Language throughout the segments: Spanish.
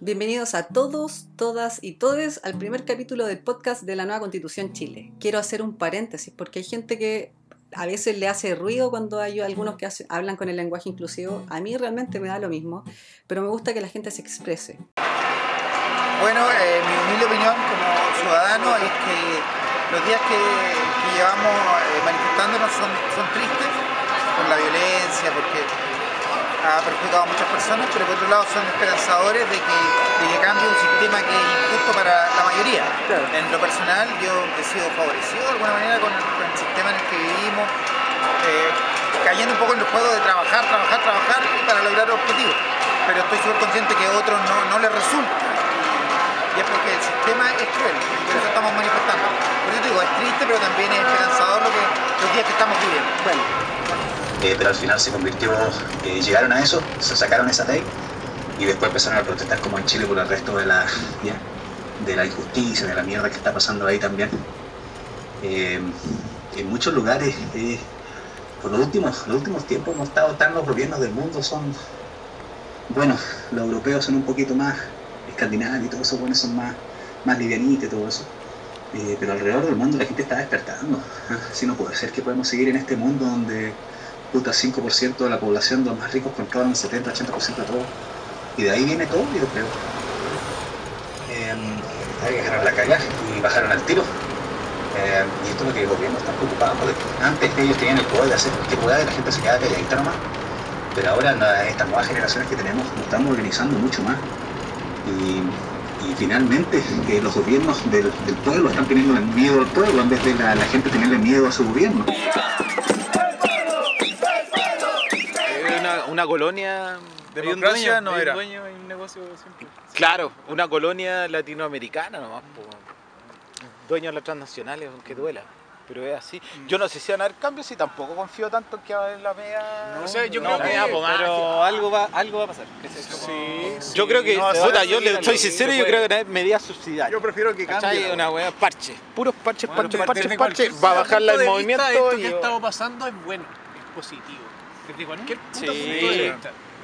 Bienvenidos a todos, todas y todes al primer capítulo del podcast de la nueva Constitución Chile. Quiero hacer un paréntesis porque hay gente que a veces le hace ruido cuando hay algunos que hablan con el lenguaje inclusivo. A mí realmente me da lo mismo, pero me gusta que la gente se exprese. Bueno, eh, mi humilde opinión como ciudadano es que los días que, llevamos eh, manifestándonos son tristes por la violencia, porque ha perjudicado a muchas personas, pero por otro lado son esperanzadores de que, de que cambie un sistema que es injusto para la mayoría. Claro. En lo personal yo he sido favorecido de alguna manera con el, con el sistema en el que vivimos, eh, cayendo un poco en el juego de trabajar, trabajar, trabajar para lograr objetivos. Pero estoy súper consciente que a otros no, no les resulta y es porque el sistema es cruel y por eso estamos manifestando. Por eso te digo, es triste pero también es esperanzador lo que, los días que estamos viviendo. Bueno, Pero al final se convirtió, llegaron a eso, se sacaron esa ley y después empezaron a protestar como en Chile por el resto de la, ya, de la injusticia, de la mierda que está pasando ahí también. Eh, en muchos lugares, eh, por los últimos, los últimos tiempos hemos estado tan los gobiernos del mundo son, bueno, los europeos son un poquito más escandinavos y todo eso, bueno, son más, más livianitos y todo eso. Eh, pero alrededor del mundo la gente está despertando. Si no puede ser que podemos seguir en este mundo donde puta 5% de la población, los más ricos, controlan el 70-80% de todo. Y de ahí viene todo, yo creo. Eh, hay que dejaron la caga y bajaron al tiro. Eh, y esto es lo que el gobierno está preocupado. Porque antes ellos tenían el poder de hacer que pueda y la gente se quedaba calladita nomás. Pero ahora la- estas nuevas generaciones que tenemos nos estamos organizando mucho más. Y, finalmente que los gobiernos del, pueblo están teniendo miedo al pueblo en vez de la gente tenerle miedo a su gobierno. Una, una colonia. Democracia un dueño, no un era. dueño, hay un negocio siempre. Claro, una colonia latinoamericana nomás, po. Dueño de las transnacionales, aunque duela. Pero es así. Yo no sé si van a haber cambios y tampoco confío tanto en que va a haber la media. O sea, yo no, creo que- pero algo va, algo va a pasar. ¿cachai? Como- Sí, Yo creo que, No, puta, yo le soy sincero, yo creo que medidas subsidiarias. Yo prefiero que cambie. Una wea parche, puros parches, Bueno, parches, parches, parches, va a bajarla punto el movimiento Esto y que ha estado pasando es bueno, es positivo. Puto Sí. de.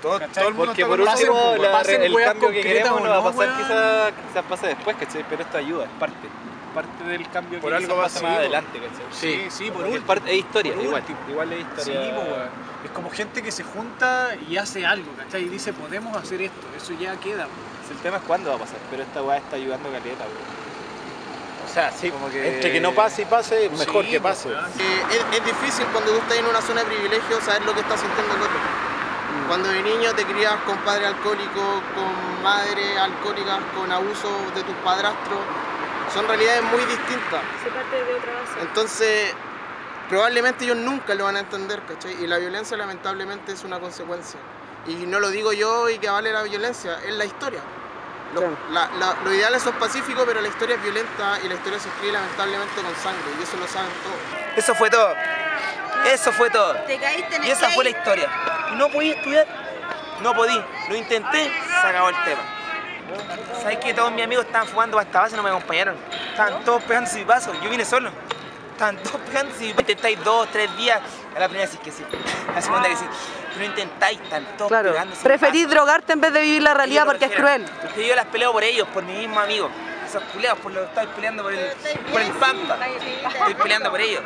Todo, ¿Cachai? todo el mundo Porque por pasen- último, nosotros, la- pasen el cambio que queremos no va a pasar quizás quizás pase después, ¿cachai? Pero esto ayuda, es parte. Parte del cambio Por que algo pasa más adelante, ¿cachai? Sí, sí, por es, último. parte, es historia, igual. último. Igual es Sí, historia. po, weón. es como gente que se junta y hace algo, ¿cachai? Y dice, podemos hacer esto, eso ya queda. El tema es cuándo va a pasar, pero esta weá está ayudando caleta, weón. O sea, sí, Como que- entre que no pase y pase, mejor Sí, que pase. weón. Eh, es, es difícil cuando tú estás en una zona de privilegio saber lo que está sintiendo el otro. Cuando de niño te crías con padre alcohólico, con madre alcohólicas, con abuso de tus padrastros, son realidades muy distintas. se parte de otra base. Entonces, probablemente ellos nunca lo van a entender, ¿cachai? Y la violencia lamentablemente es una consecuencia. Y no lo digo yo y que vale la violencia, es la historia. Lo, la- la- los ideales son pacíficos, pero la historia es violenta y la historia se escribe lamentablemente con sangre, y eso lo saben todos. Eso fue todo. Eso fue todo. Te caíste en Y esa fue la historia. No podí estudiar. No podí. Lo intenté, se acabó el tema. ¿Sabes que todos mis amigos estaban fumando para esta base y no me acompañaron? Estaban todos pegando su paso, yo vine solo. Estaban todos pegando su Intentáis dos, tres días. A la primera decís que sí. A la segunda que sí. Pero intentáis, todos claro. Preferís drogarte en vez de vivir la realidad porque es cruel. Porque yo las peleo por ellos, por mi mismo amigo. Esos culeados, por lo que estoy peleando por el, por el Pampa. Estoy peleando por ellos.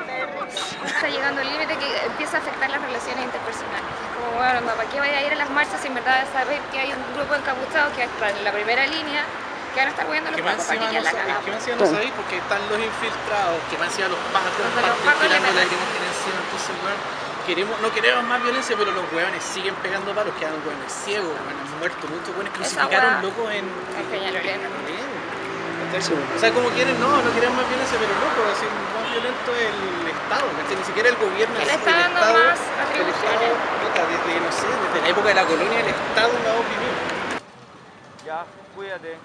Está llegando el límite que empieza a afectar las relaciones interpersonales. Es como, bueno, ¿para qué vaya a ir a las marchas si en verdad saber que hay un grupo de encapuchados que están en la primera línea, que van a estar moviendo los pacos para que no quede la cagada? que más encima no sabéis porque están los infiltrados, que más encima los pacos, Los entonces queremos, no queremos más violencia, pero los hueones siguen pegando palos, quedan hueones ciegos, weón, han muerto muchos hueones crucificaron locos en. O sea, como quieren, no, no quieren más violencia, pero loco, así, más violento el Estado, ¿cachai? Ni siquiera el gobierno. El dando Estado- más el. Estado, puta, desde, no sé, desde la época de la colonia, el Estado la ha oprimido. Ya, cuídate.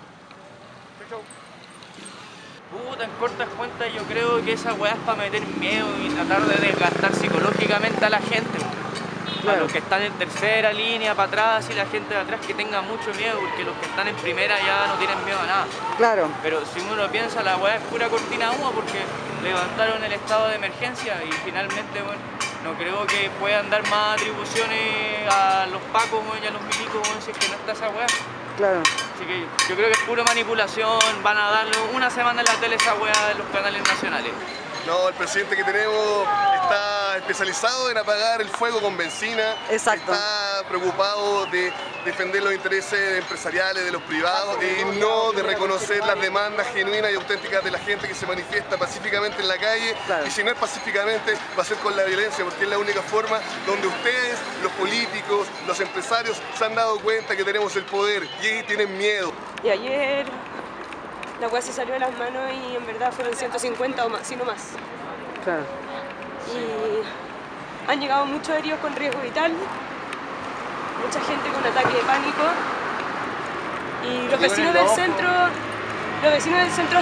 Puta, en cortas cuentas yo creo que esa weá es para meter miedo y tratar de desgastar psicológicamente a la gente. A los que están en tercera línea, para atrás y la gente de atrás que tenga mucho miedo, porque los que están en primera ya no tienen miedo a nada. Claro. Pero si uno piensa, la weá es pura cortina humo porque levantaron el estado de emergencia y finalmente, bueno, no creo que puedan dar más atribuciones a los pacos y a los milicos si es que no está esa weá. Claro. Así que yo creo que es pura manipulación, van a darle una semana en la tele esa weá de los canales nacionales. No, el presidente que tenemos está especializado en apagar el fuego con benzina. Exacto. Está preocupado de defender los intereses empresariales de los privados y no de reconocer las demandas genuinas y auténticas de la gente que se manifiesta pacíficamente en la calle. Claro. Y si no es pacíficamente, va a ser con la violencia, porque es la única forma donde ustedes, los políticos, los empresarios, se han dado cuenta que tenemos el poder y tienen miedo. Y ayer la weá se salió de las manos y en verdad fueron 150 o más, si no más. Claro. Y han llegado muchos heridos con riesgo vital, mucha gente con ataque de pánico. Y los vecinos del centro, los vecinos del centro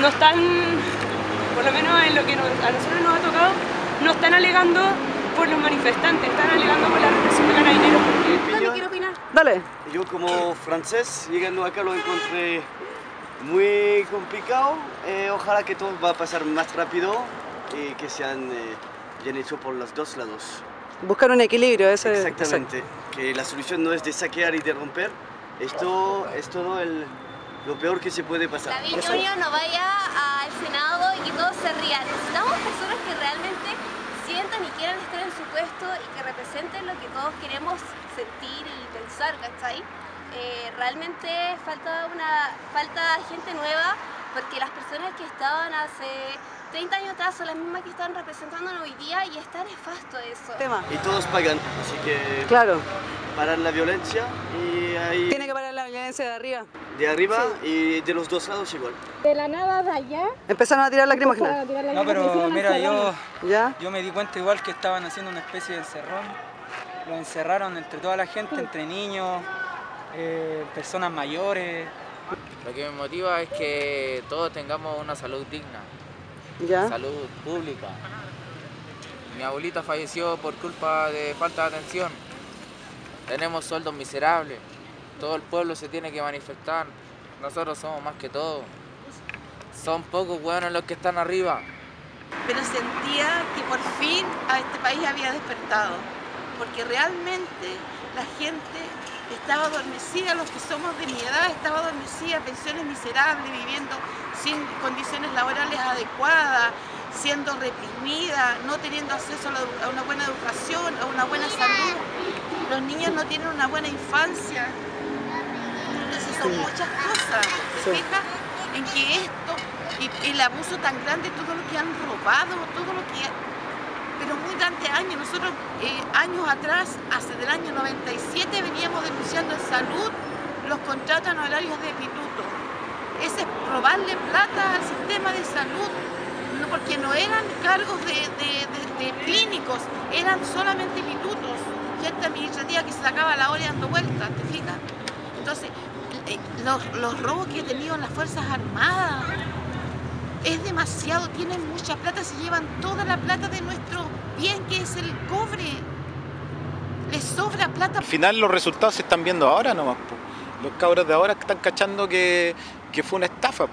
no están, por lo menos en lo que nos- a nosotros nos ha tocado, no están alegando por los manifestantes, están alegando por la represión de carabineros. Dale, quiero opinar. Dale. Yo como francés, llegando acá lo encontré muy complicado. Eh, ojalá que todo va a pasar más rápido y que sean eh, bien hecho por los dos lados. Buscar un equilibrio, ese Exactamente. Que la solución no es de saquear y de romper. Esto es todo el, lo peor que se puede pasar. David Eso. Junior no vaya al Senado y que todos se rían. Necesitamos personas que realmente sientan y quieran estar en su puesto y que representen lo que todos queremos sentir y pensar, ¿cachai? Eh, realmente falta una falta gente nueva porque las personas que estaban hace 30 años atrás son las mismas que están representándonos hoy día y está nefasto eso. Y todos pagan, así que Claro. parar la violencia y ahí Tiene que parar la violencia de arriba. de arriba y de los dos lados igual. De la nada de allá. Empezaron a tirar lacrimógenas. No, pero mira, yo. ¿Ya? yo me di cuenta igual que estaban haciendo una especie de encerrón. Lo encerraron entre toda la gente, entre niños, eh, personas mayores. Lo que me motiva es que todos tengamos una salud digna, ¿Ya? salud pública. Mi abuelita falleció por culpa de falta de atención. Tenemos sueldos miserables. Todo el pueblo se tiene que manifestar. Nosotros somos más que todo. Son pocos buenos los que están arriba. pero sentía que por fin a este país había despertado, porque realmente la gente estaba adormecida, los que somos de mi edad, estaba adormecida, pensiones miserables, viviendo sin condiciones laborales adecuadas, siendo reprimida, no teniendo acceso a, una buena educación, a una buena salud. Los niños no tienen una buena infancia. Entonces son muchas cosas. ¿Se Sí. fija? En que esto, y el abuso tan grande, todo lo que han robado, todo lo que... Pero muy durante años, nosotros eh, años atrás, hace del año 97, veníamos denunciando en salud los contratos en horarios de minuto. Ese es robarle plata al sistema de salud, porque no eran cargos de, de- de- clínicos, eran solamente minutos, gente administrativa que se sacaba la hora dando vueltas, ¿te fijas? Entonces, eh, los, los robos que he tenido en las Fuerzas Armadas es demasiado, tienen mucha plata, se llevan toda la plata de nuestro bien que es el cobre. Les sobra plata. Al final los resultados se están viendo ahora nomás. po. Los cabros de ahora están cachando que, que fue una estafa. po.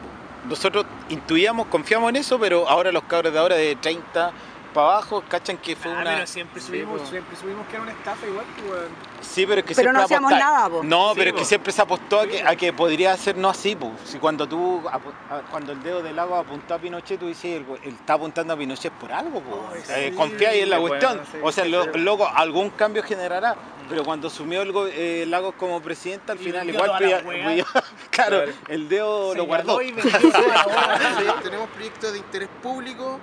Nosotros intuíamos, confiamos en eso, pero ahora los cabros de ahora de 30 para abajo cachan que fue Ah, una... pero siempre Sí, subimos, po. siempre subimos que era una estafa igual, pues, weón. Sí, pero es que Pero siempre no hacíamos nada, po. No, Sí, pero es po. que siempre se apostó a que, a que podría ser no así, po. Si cuando tú apu- a- cuando el dedo del agua apuntó a Pinochet, tú dices, él, él está apuntando a Pinochet por algo, po. Eh, sí, confía en la sí, cuestión. bueno, sí, o sea, sí, lo- algún cambio generará. Pero cuando asumió el, go- eh, Lagos como presidente, al Y final igual claro, Claro. el dedo lo guardó. Tenemos proyectos de interés público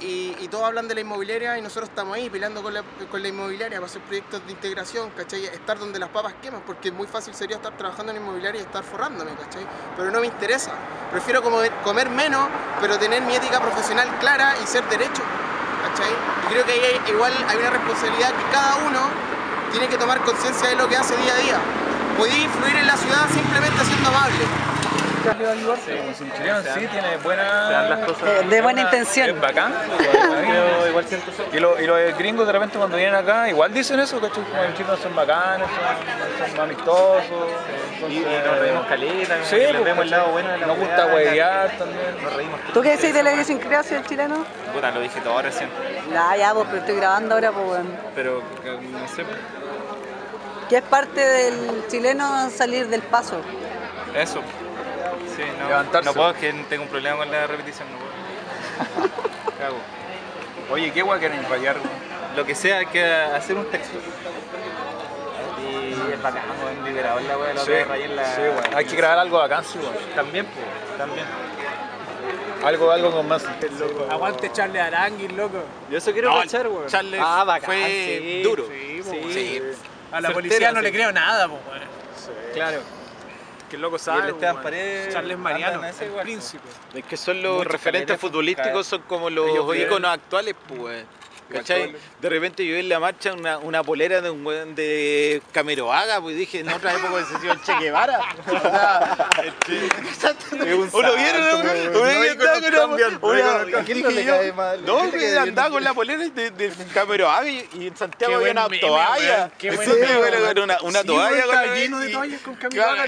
y, y todos hablan de la inmobiliaria y nosotros estamos ahí peleando con la, con la inmobiliaria para hacer proyectos de integración, ¿cachai? Estar donde las papas queman, porque muy fácil sería estar trabajando en inmobiliaria y estar forrándome, ¿cachai? Pero no me interesa. Prefiero comer, comer menos, pero tener mi ética profesional clara y ser derecho, ¿cachai? Y creo que ahí igual hay una responsabilidad que cada uno tiene que tomar conciencia de lo que hace día a día. Podía influir en la ciudad simplemente siendo amable. Sí, un chileno sí tiene buena... Eh, de buena intención. Es bacán. Igual, igual siento eso. Y, lo- y los gringos de repente cuando vienen acá igual dicen eso, ¿cachai? Como los chilenos son bacanes, son, son amistosos. Y- y nos reímos caleta, sí, que pues, vemos el lado bueno de la Nos gusta huevear también. Nos reímos. ¿Tú qué decís de la idiosincrasia del chileno? Puta, lo dije todo recién. Ya, ya, pues, pero estoy grabando ahora, pues, weón. Pero que- no sé. que es parte del chileno salir del paso. Eso. Sí, no, Levantarse. no puedo, es que tengo un problema con la repetición, no puedo. ¿Qué hago? Oye, ¿qué guay quieren rayar? Lo que sea, hay que hacer un texto. Y es bacán, weón, liberador la weá, la Sí, otra vez rayé en la... sí, weón. Hay que grabar algo bacán, sí, weón. También, pues, también. Algo, algo con más. Aguante Charles Aranguis, loco. Yo eso quiero No, cachar, weón. Charles Ah, bacán, fue sí, duro. sí, sí. A la Certero, policía no sí. le creo nada, pues, weón. Claro. Que el loco Y sabe. el Esteban weón. Paredes Charles Mariano, ese el príncipe. Es que son los referentes futbolísticos, son como los íconos actuales, pues. ¿Cachai? De repente yo vi en la marcha una, una polera de un weón de Cameroaga, pues dije, en otra época sido el Che Guevara. O sea, un ¿O lo vieron? no? weón. ¿O No, que y andaba con la polera de, de Cameroaga y, y en Santiago había una toalla. qué buen Sí, meme, weón, weón. una, toalla. lleno de toallas con Cameroaga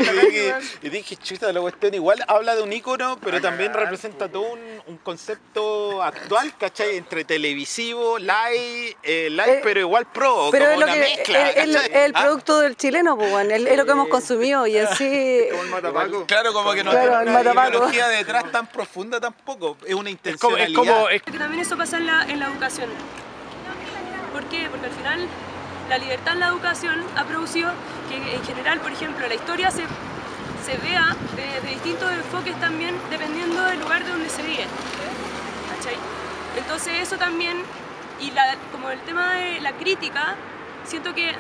y dije- chuta, la cuestión igual habla de un ícono, pero también representa todo un, un concepto actual, ¿cachai? Entre televisivo, live, eh, live, Eh, pero igual pro, Pero como es lo una que mezcla, es, el Ah, producto del chileno, pues, es, es lo que hemos consumido y así. Claro, como que no Claro, tiene el una matapaco. ideología detrás tan profunda tampoco, es una Es como, es intencionalidad. como, es- Que también eso pasa en la, en la educación. ¿Por qué? Porque al final la libertad en la educación ha producido que en general, por ejemplo, la historia se, se vea de, de distintos enfoques también dependiendo del lugar de donde se vive. ¿Cachai? Entonces eso también, y como el tema de la crítica, siento que,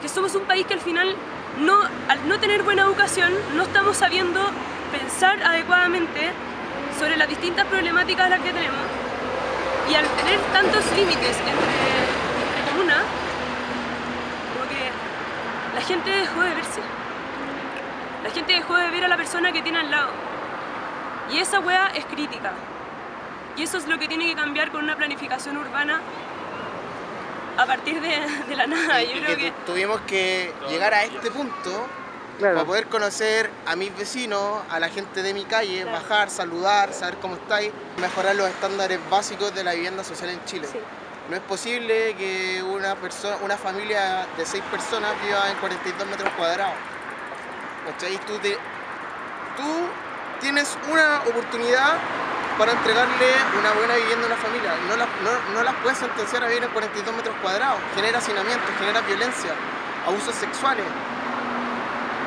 que somos un país que al final, no, al no tener buena educación, no estamos sabiendo pensar adecuadamente sobre las distintas problemáticas las que tenemos. Y al tener tantos límites entre, comunas, como que la gente dejó de verse. La gente dejó de ver a la persona que tiene al lado. Y esa wea es crítica. Y eso es lo que tiene que cambiar con una planificación urbana a partir de, de la nada. Yo y creo que que tu- tuvimos que llegar a este punto para poder conocer a mis vecinos, a la gente de mi calle, bajar, saludar, saber cómo estáis, mejorar los estándares básicos de la vivienda social en Chile. No es posible que una persona, una familia de seis personas viva en 42 metros cuadrados. ¿Cachai? Tú, te- tú tienes una oportunidad para entregarle una buena vivienda a una familia. No las puedes sentenciar a vivir en 42 metros cuadrados. Genera hacinamiento, genera violencia, abusos sexuales.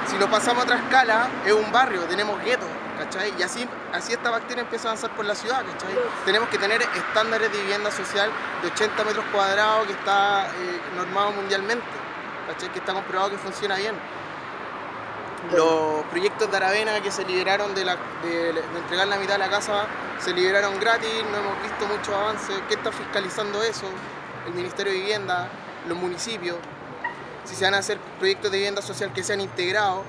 Si lo pasamos a otra escala, es un barrio, tenemos guetos, ¿cachai? Y así, así esta bacteria empieza a avanzar por la ciudad, ¿cachai? Tenemos que tener estándares de vivienda social de 80 metros cuadrados que está eh, normado mundialmente, ¿cachai? Que está comprobado que funciona bien. Los proyectos de Aravena que se liberaron de, la- de- de entregar la mitad de la casa se liberaron gratis, no hemos visto mucho avance. ¿Qué está fiscalizando eso? El Ministerio de Vivienda, los municipios. Si se van a hacer proyectos de vivienda social que sean integrados,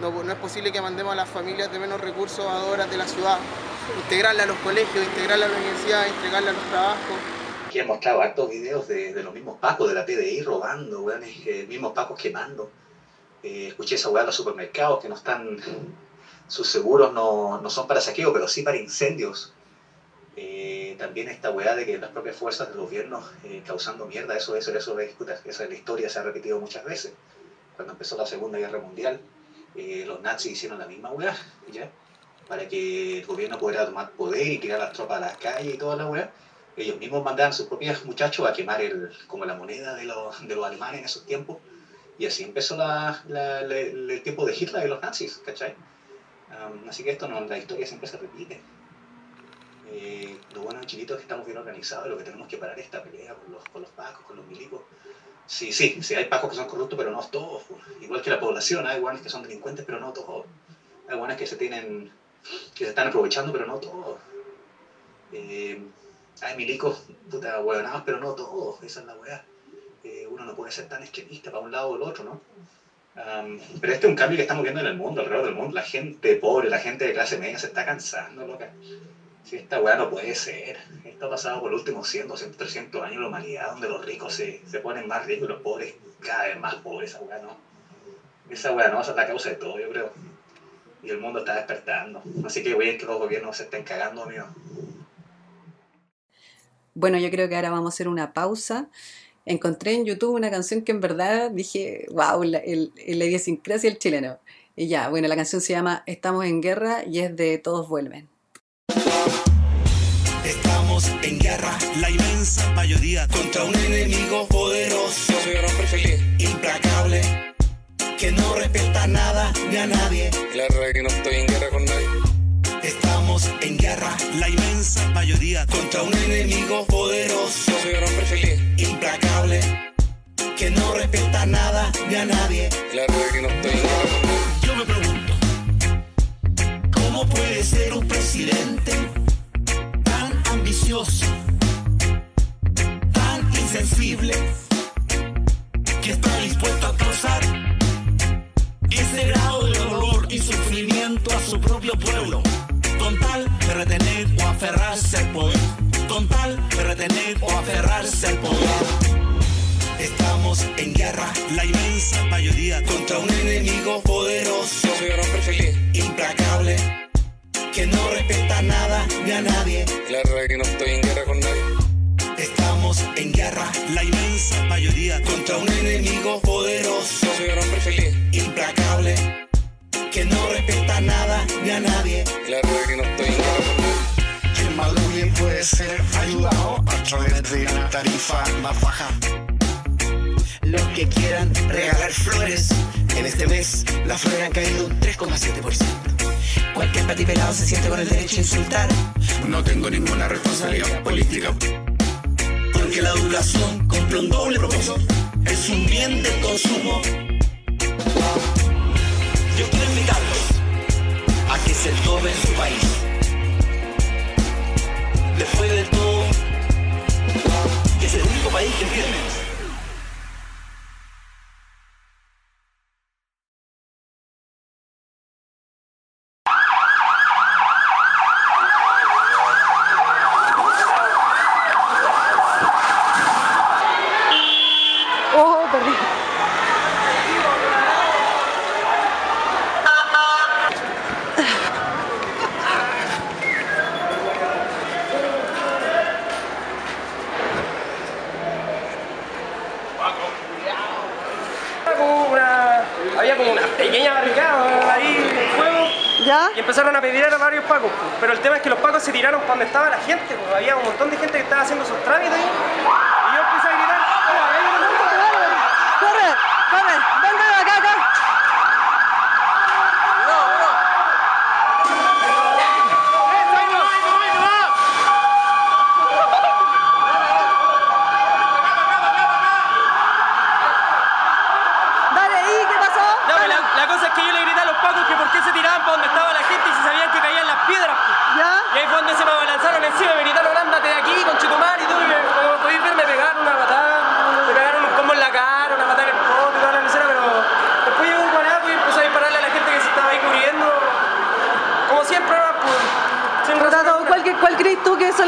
no, no es posible que mandemos a las familias de menos recursos a horas de la ciudad, integrarla a los colegios, integrarla a la universidad, integrarla a los trabajos. que han mostrado hartos videos de, de los mismos pacos de la PDI robando, eh, mismos pacos quemando. Eh, escuché esa weá en los supermercados que no están, sus seguros no, no son para saqueo, pero sí para incendios. Eh, también esta weá de que las propias fuerzas del gobierno eh, causando mierda, eso, eso, eso, esa es la historia, se ha repetido muchas veces. Cuando empezó la Segunda Guerra Mundial, eh, los nazis hicieron la misma weá, ¿ya? Para que el gobierno pudiera tomar poder y tirar las tropas a las calles y toda la weá ellos mismos mandaban a sus propios muchachos a quemar el, como la moneda de los, de los alemanes en esos tiempos. Y así empezó la, la- la- el tiempo de Hitler y los nazis, ¿cachai? Um, así que esto no, la historia siempre se repite. Eh, lo bueno en Chilito es que estamos bien organizados y lo que tenemos que parar es esta pelea con los, con los pacos, con los milicos. Sí, sí, sí, hay pacos que son corruptos, pero no todos. pues. Igual que la población, hay guanes que son delincuentes, pero no todos. Hay guanes que se tienen, que se están aprovechando, pero no todos. Eh, hay milicos, puta, huevonados, pero no todos, esa es la weá. Uno no puede ser tan extremista para un lado o el otro, ¿no? Am, pero este es un cambio que estamos viendo en el mundo, alrededor del mundo. La gente pobre, la gente de clase media se está cansando, loca. Si esta weá no puede ser. Esto ha pasado por los últimos 100, 200, 300 años en la humanidad, donde los ricos se, se ponen más ricos y los pobres cada vez más pobres. Esa weá no. Esa weá no, esa es la causa de todo, yo creo. Y el mundo está despertando. Así que a que los gobiernos se estén cagando, amigo. Bueno, yo creo que ahora vamos a hacer una pausa encontré en YouTube una canción que en verdad dije, wow, la, el, la idiosincrasia del chileno. Y ya, bueno, la canción se llama Estamos en guerra y es de Todos vuelven. Estamos en guerra, la inmensa mayoría, contra un enemigo poderoso, implacable, que no respeta nada ni a nadie. La verdad es que no estoy en guerra con nadie. Estamos en guerra, la inmensa mayoría, contra un enemigo poderoso, implacable, que no respeta nada ni a nadie. Es que no estoy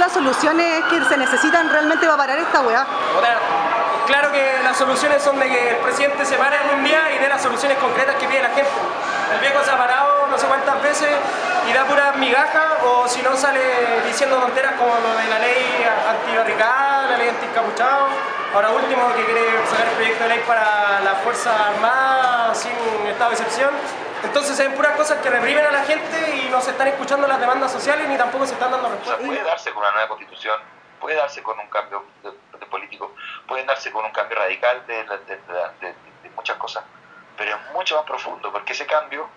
las soluciones que se necesitan realmente para parar esta weá? Claro que las soluciones son de que el presidente se pare en un día y dé las soluciones concretas que pide la gente. El viejo se ha parado no sé cuántas veces y da pura migaja o si no sale diciendo tonteras como lo de la ley antibarricada, la ley anticapuchado. Ahora último que quiere sacar el proyecto de ley para las Fuerzas Armadas sin estado de excepción. Entonces se ven puras cosas que reprimen a la gente y no se están escuchando las demandas sociales ni tampoco se están dando O sea, respuestas. puede darse con una nueva constitución, puede darse con un cambio de, de político, pueden darse con un cambio radical de, muchas cosas, pero es mucho más profundo, porque ese cambio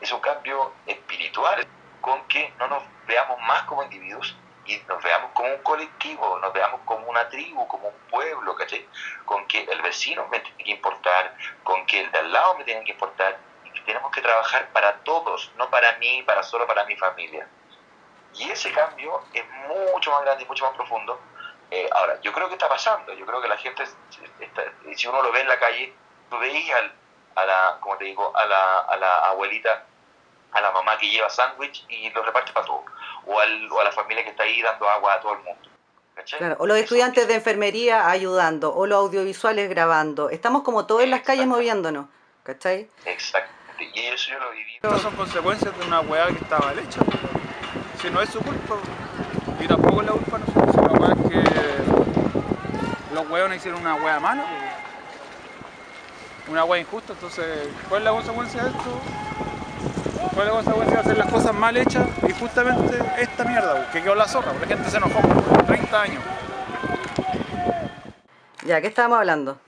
es un cambio espiritual, con que no nos veamos más como individuos y nos veamos como un colectivo, nos veamos como una tribu, como un pueblo, ¿cachai? Con que el vecino me tiene que importar, con que el de al lado me tiene que importar, tenemos que trabajar para todos, no para mí, para solo para mi familia. Y ese cambio es mucho más grande y mucho más profundo. Eh, ahora, yo creo que está pasando. Yo creo que la gente, está- si uno lo ve en la calle, tú veías a la, como te digo, a la, a la abuelita, a la mamá que lleva sándwich y lo reparte para todos. O, al- o a la familia que está ahí dando agua a todo el mundo. Claro, o los estudiantes de enfermería ayudando, o los audiovisuales grabando. Estamos como todos en las calles moviéndonos, ¿cachai? Y eso yo lo viví. Estas son consecuencias de una weá que está mal hecha. Si no es su culpa. Y tampoco es la culpa de nosotros, sino más que los hueones hicieron una hueá mala, una hueá injusta, entonces, ¿cuál es la consecuencia de esto? ¿Cuál es la consecuencia de hacer las cosas mal hechas? Y justamente esta mierda, que quedó la zorra, porque la gente se enojó por 30 años. Ya, ¿qué estábamos hablando?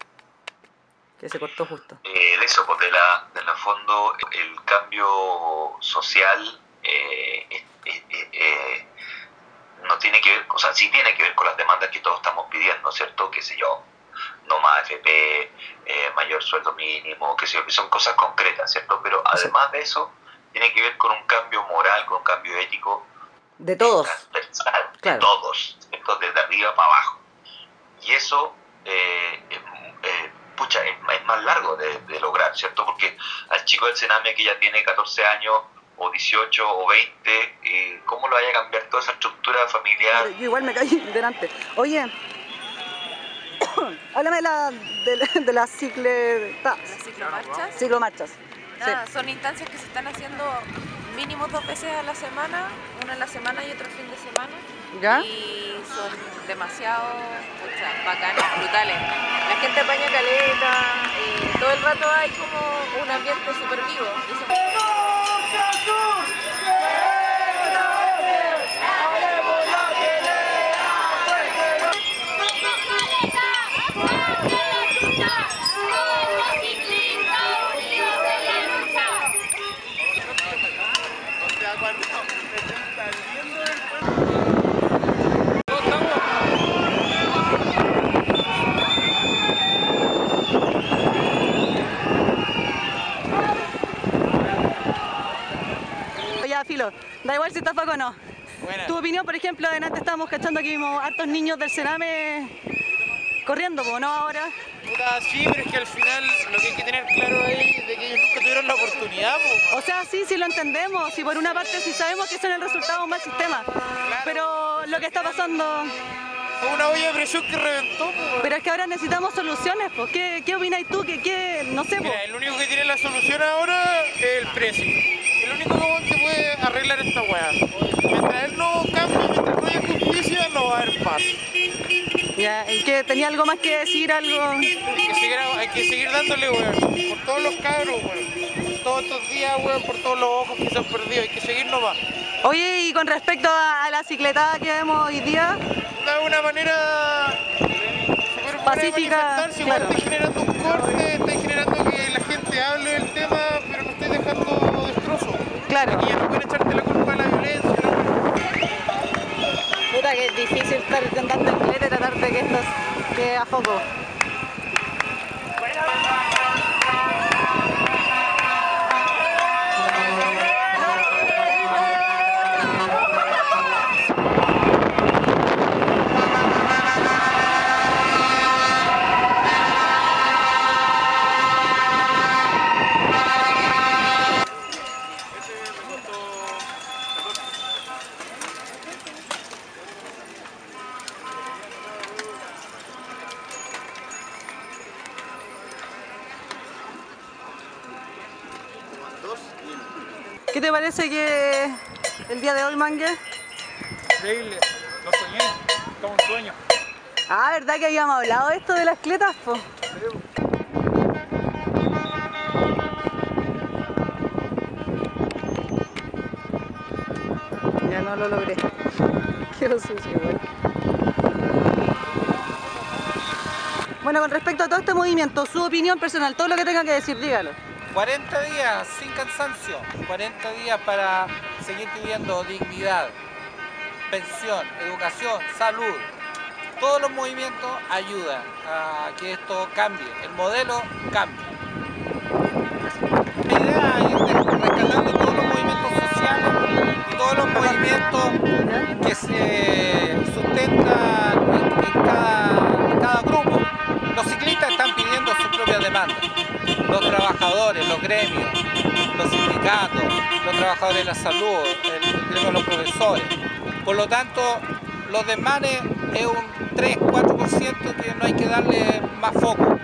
Que se cortó justo. Eh, de eso, pues de la, de la fondo, el cambio social eh, eh, no tiene que ver, o sea, sí tiene que ver con las demandas que todos estamos pidiendo, ¿cierto? Qué sé yo, no más FP, eh, mayor sueldo mínimo, qué sé yo, que son cosas concretas, ¿cierto? Pero además de eso, tiene que ver con un cambio moral, con un cambio ético De todos. transversal, de todos, ¿cierto? Desde arriba para abajo. Y eso, eh, eh, es más largo de, de lograr, ¿cierto? Porque al chico del Sename que ya tiene 14 años, o 18, o 20, eh, ¿cómo lo vaya a cambiar toda esa estructura familiar? Yo igual me caí delante. Oye, háblame de la, de, la- de las cicletas. ¿Las ciclomarchas? Ciclomarchas. Nada, son instancias que se están haciendo mínimo dos veces a la semana, una en la semana y otra fin de semana. ¿Ya? Y son demasiado pucha, bacanas, brutales. La gente apaña caleta, y todo el rato hay como un ambiente súper vivo. Y eso- Da igual si estás Paco o no. Tu opinión, por ejemplo, delante estábamos cachando que vimos hartos niños del Sename corriendo, ¿no? Ahora. Puta, sí, pero es que al final lo que hay que tener claro ahí es de que ellos nunca tuvieron la oportunidad, po. O sea, sí, sí lo entendemos. Y por una parte sí sabemos que son el resultado de un mal sistema. Pero lo que está pasando... Fue una olla de presión que reventó. Pero es que ahora necesitamos soluciones, pues. ¿Qué, qué opinas tú? ¿Qué, qué, no sé. Mira, el único que tiene la solución ahora es el precio. El único que puede arreglar esta weá. Mientras él no cambie, mientras no haya justicia, no va a haber paz. Ya, ¿y qué? ¿Tenía algo más que decir? ¿Algo? Hay que seguir, hay que seguir dándole, weón. Por todos los cabros, weón. Todos estos días, weón, por todos los ojos que se han perdido. Hay que seguir nomás. Oye, y con respecto a, a la cicletada que vemos hoy día, De una manera de Pacífica, igual claro. estáis generando un corte, estáis generando que la gente hable del tema, pero no estáis dejando destrozos. Claro. Y ya no pueden echarte la culpa de la violencia, puta que es difícil estar intentando el y tratar de que esto quede a foco. ¿Qué te parece que el día de hoy, Mangue? Increíble, lo soñé, como un sueño. Ah, ¿verdad que habíamos hablado de esto de las cletas, po? Ya no lo logré. Quedó sucio igual. Bueno, con respecto a todo este movimiento, su opinión personal, todo lo que tenga que decir, dígalo. 40 días sin cansancio, 40 días para seguir pidiendo dignidad, pensión, educación, salud. Todos los movimientos ayudan a que esto cambie, el modelo cambie. Trabajadores, los gremios, los sindicatos, los trabajadores de la salud, el, el gremio de los profesores. Por lo tanto, los desmanes es un 3-4% que no hay que darle más foco.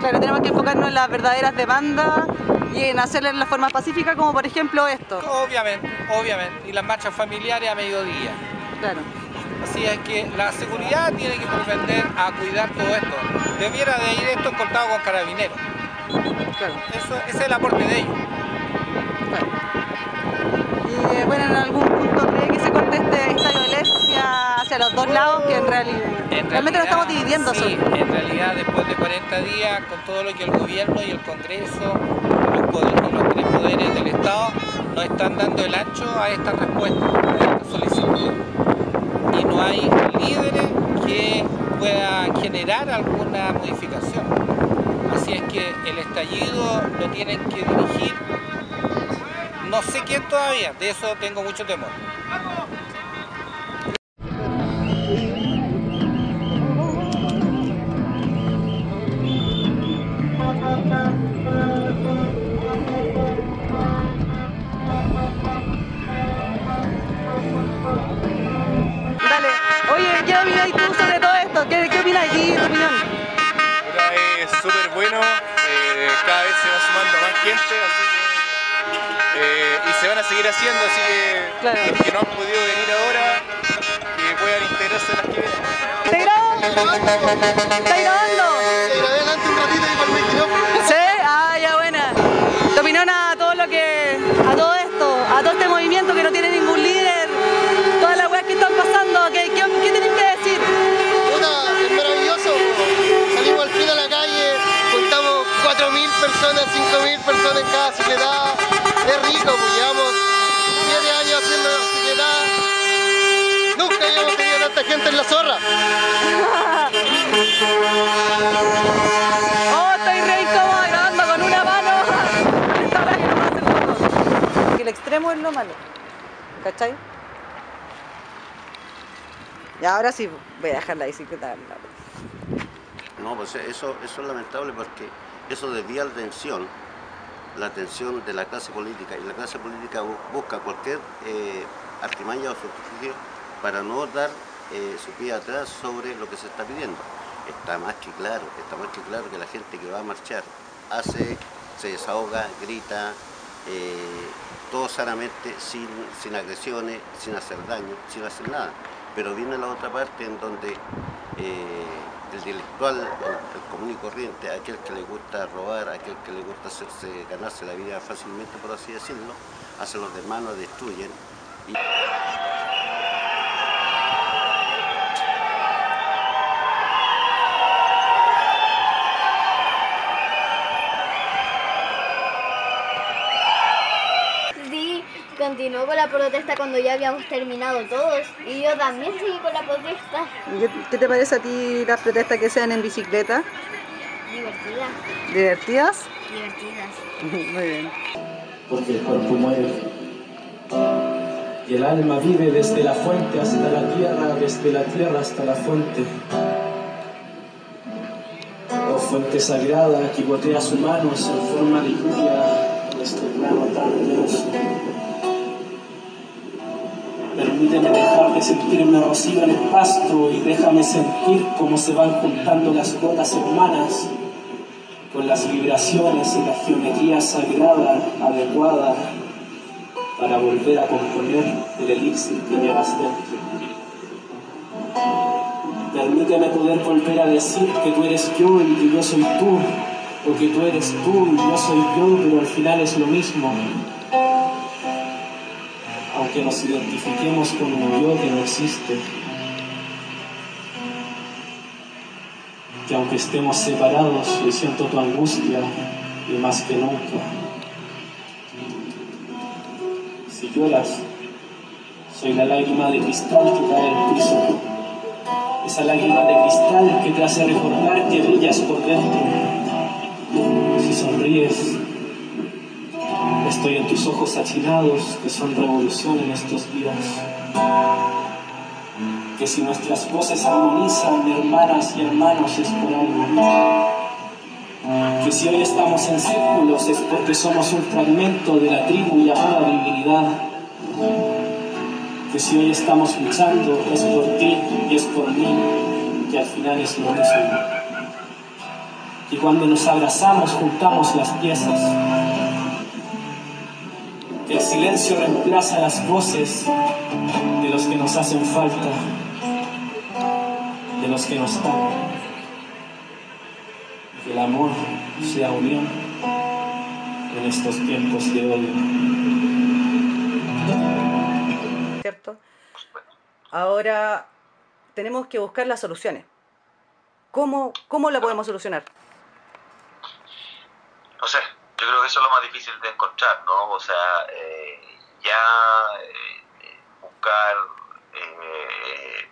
Claro, tenemos que enfocarnos en las verdaderas demandas y en hacerlas en la forma pacífica, como por ejemplo esto. Obviamente, obviamente. Y las marchas familiares a mediodía. Claro. Así es que la seguridad tiene que propender a cuidar todo esto. Debiera de ir esto escoltado con carabineros. Eso, ese es el aporte de ellos. Y eh, bueno, en algún punto cree que se corte este, esta violencia hacia los dos lados, que en realidad realmente lo estamos dividiendo. Sí, en realidad después de 40 días, con todo lo que el gobierno y el Congreso los, poderes, los tres poderes del Estado nos están dando el ancho a esta respuesta, a esta solicitud. Y no hay líderes que pueda generar alguna modificación. Que el estallido lo tienen que dirigir no sé quién todavía, de eso tengo mucho temor. Dale. Oye, ¿qué opinas se va sumando más gente, así que, eh, y se van a seguir haciendo, así que los que no han podido venir ahora, que puedan integrarse a las que vienen. ¿Estás grabando? ¿Estás grabando? ¿Sí? Ah, ya buena. Tu opinión a todo lo que. a todo esto, a todo este movimiento cicletada. Es rico, pues llevamos 7 años haciendo cicletada. Nunca habíamos tenido tanta gente en la zorra. Oh, estoy re incómoda grabando con una mano. El extremo es lo malo. ¿Cachai? Y ahora sí voy a dejar la bicicleta. al lado. No, pues eso, eso es lamentable porque eso desvía la atención, la atención de la clase política y la clase política bu- busca cualquier eh, artimaña o subterfugio para no dar eh, su pie atrás sobre lo que se está pidiendo. Está más que claro, está más que claro que la gente que va a marchar hace, se desahoga, grita, eh, todo sanamente, sin, sin agresiones, sin hacer daño, sin hacer nada. Pero viene la otra parte en donde eh, el intelectual, el, común y corriente, aquel que le gusta robar, aquel que le gusta hacerse, ganarse la vida fácilmente, por así decirlo, hace los demás, lo destruyen. Y... continuó con la protesta cuando ya habíamos terminado todos. Y yo también seguí con la protesta. ¿Y ¿Qué, te parece a ti las protestas que sean en bicicleta? Divertida. ¿Divertidas? Divertidas. Muy bien. porque el cuerpo muere. Y el alma vive desde la fuente hasta la tierra, desde la tierra hasta la fuente. Oh fuente sagrada que goteas humanos en forma de lluvia este plano tan. Permíteme dejar de sentirme rocío en el pasto y déjame sentir cómo se van juntando las gotas hermanas con las vibraciones y la geometría sagrada adecuada para volver a componer el elixir que llevas dentro. Permíteme poder volver a decir que tú eres yo y que yo soy tú, o que tú eres tú y yo soy yo, pero al final es lo mismo. Aunque nos identifiquemos con un yo que no existe. que aunque estemos separados, yo siento tu angustia y más que nunca. Si lloras, soy la lágrima de cristal que cae al piso, esa lágrima de cristal que te hace recordar que brillas por dentro. Si sonríes, estoy en tus ojos achinados que son revolución en estos días que si nuestras voces armonizan, hermanas y hermanos, es por algo. Que si hoy estamos en círculos es porque somos un fragmento de la tribu llamada divinidad. Que si hoy estamos luchando es por ti y es por mí, que al final es lo mismo. Que cuando nos abrazamos juntamos las piezas. Silencio reemplaza las voces de los que nos hacen falta de los que no están. Que el amor sea unión en estos tiempos de odio. ¿cierto? Ahora tenemos que buscar las soluciones. ¿Cómo, cómo la podemos solucionar? No sé, yo creo que eso es lo más difícil de encontrar, ¿no? O sea, eh, ya eh, buscar, eh,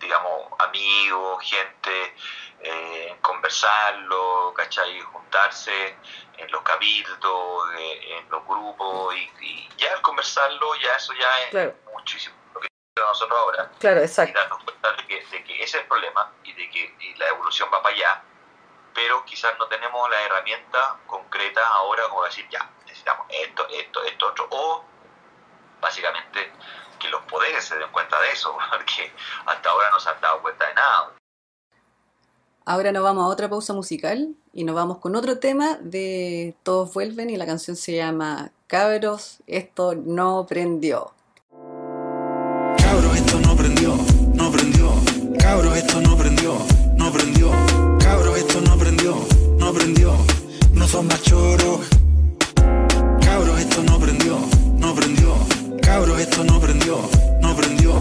digamos, amigos, gente, eh, conversarlo, ¿cachai? Juntarse en los cabildos, eh, en los grupos, y, y ya al conversarlo, ya eso ya es Claro. muchísimo lo que nosotros ahora. Claro, Y exacto. darnos cuenta de que, de que ese es el problema y de que y la evolución va para allá, pero quizás no tenemos la herramienta concreta ahora como decir, ya, necesitamos esto, esto, esto, otro, o básicamente que los poderes se den cuenta de eso, porque hasta ahora no se han dado cuenta de nada. Ahora nos vamos a otra pausa musical y nos vamos con otro tema de Todos Vuelven y la canción se llama Cabros, esto no prendió. Cabros, esto no prendió, no prendió. Cabros, esto no prendió, no prendió. Cabros, esto no prendió, no prendió. No son más choros. Cabros, esto no prendió, no prendió. Cabros, esto no prendió, no prendió.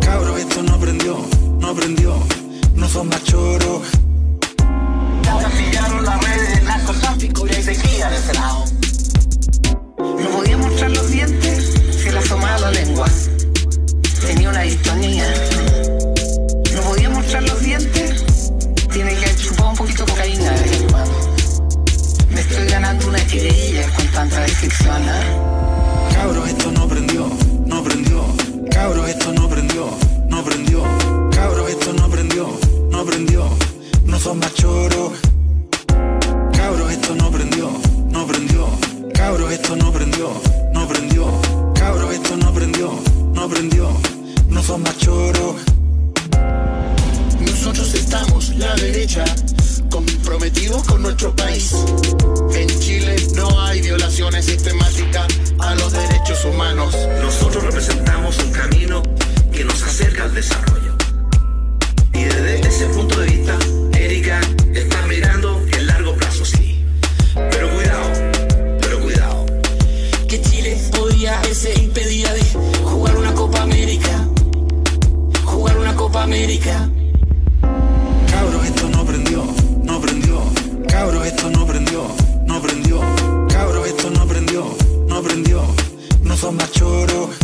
Cabros, esto no prendió, no prendió. No son más choros. Ahora pillaron las redes narcotráfico y sequía de ese lado. No podía mostrar los dientes, se le asomaba la lengua. Tenía una distonía. Una tirilla con tanta descripción, ¿eh? Cabros, esto no prendió, no prendió. Cabros, esto no prendió, no prendió. Cabros, esto no prendió, no prendió. No son más choros. Cabros, esto no prendió, no prendió. Cabros, esto no prendió, no prendió. Cabros, esto no prendió, no prendió. No son más choros. Nosotros estamos, la derecha, comprometidos con nuestro país. En Chile no hay violaciones sistemáticas a los derechos humanos. Nosotros representamos un camino que nos acerca al desarrollo. Y desde ese punto de vista, Erika está mirando el largo plazo, sí. Pero cuidado, pero cuidado. Que Chile podría haberse impedida de jugar una Copa América. Jugar una Copa América. Son más choros.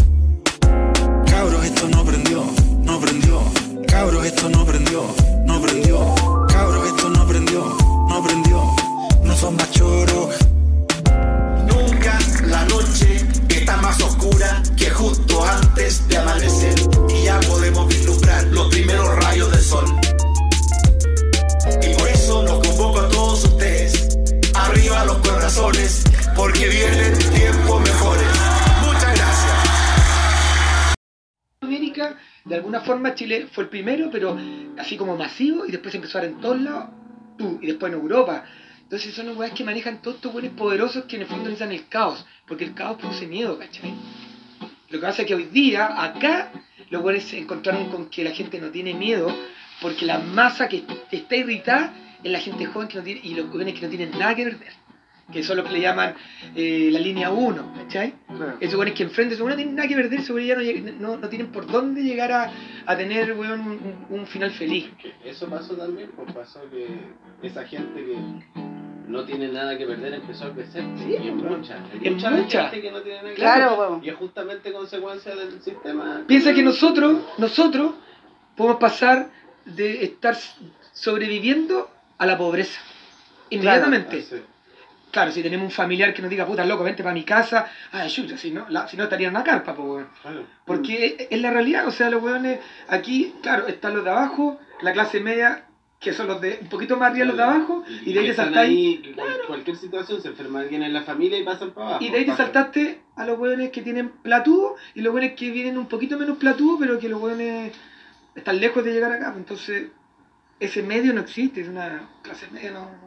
Cabros, esto no prendió, no prendió. Cabros, esto no prendió, no prendió. Cabros, esto no prendió, no prendió. No son más. Nunca la noche está más oscura que justo antes de amanecer. Y ya podemos vislumbrar los primeros rayos del sol. Y por eso los convoco a todos ustedes. Arriba los corazones, porque vienen tiempos mejores. De alguna forma Chile fue el primero, pero así como masivo, y después empezó a dar en todos lados, y después en Europa. Entonces son los que manejan todos estos buenos poderosos que en el fondo necesitan el caos, porque el caos produce miedo, ¿cachai? Lo que pasa es que hoy día, acá, los weones se encontraron con que la gente no tiene miedo, porque la masa que está irritada es la gente joven que no tiene, y los jóvenes que no tienen nada que perder. Que son los que le llaman eh, la línea 1, ¿cachai? Esos weones que enfrente, esos no tienen nada que perder, esos weones ya no, no, no tienen por dónde llegar a, a tener weón, un, un final feliz. Eso pasó también, pues pasó que esa gente que no tiene nada que perder empezó a crecer. y es mucha. es mucha gente que no tiene nada que Claro, perder. Y es justamente consecuencia del sistema. Piensa que nosotros, nosotros, podemos pasar de estar sobreviviendo a la pobreza. Inmediatamente. Claro, si tenemos un familiar que nos diga, puta loco, vente para mi casa, ay, chucha, si no, la- si no estaría en una carpa, pues, weón. Porque es- la realidad, o sea, los weones, aquí, claro, están los de abajo, la clase media, que son los de un poquito más arriba los de abajo, y de ahí te saltáis. ahí, cualquier situación, se enferma alguien en la familia y pasan para abajo. Y de ahí te saltaste a los hueones que tienen platudo y los hueones que vienen un poquito menos platudo, pero que los hueones están lejos de llegar acá. Entonces, ese medio no existe, es una clase media no.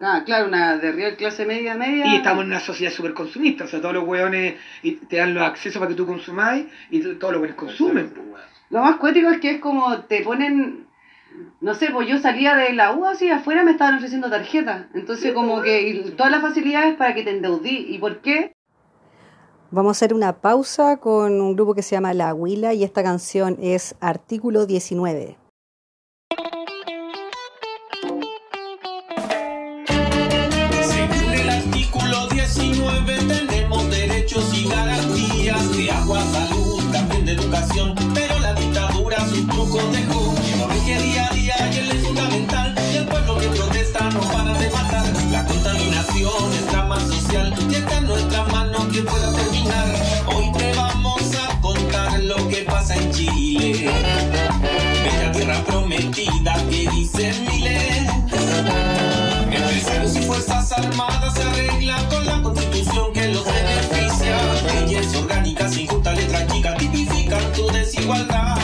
Ah, claro, una de real clase media media. Y estamos en una sociedad súper consumista, o sea, todos los hueones te dan los accesos para que tú consumáis y todos los hueones consumen. pues. Lo más cuético es que es como te ponen no sé, pues yo salía de la U así, afuera me estaban ofreciendo tarjetas. Entonces, como que y todas las facilidades para que te endeudí. ¿Y por qué? Vamos a hacer una pausa con un grupo que se llama La Huila y esta canción es Artículo 19. Educación, pero la dictadura su truco dejó. Lo rige día a día y él es fundamental y el pueblo que protesta no para de matar. La contaminación es drama social y está en nuestra mano que pueda terminar. Hoy te vamos a contar lo que pasa en Chile. Bella tierra prometida que dicen miles. Empresarios y fuerzas armadas se arreglan con la constitución que los beneficia. Leyes orgánicas sin tu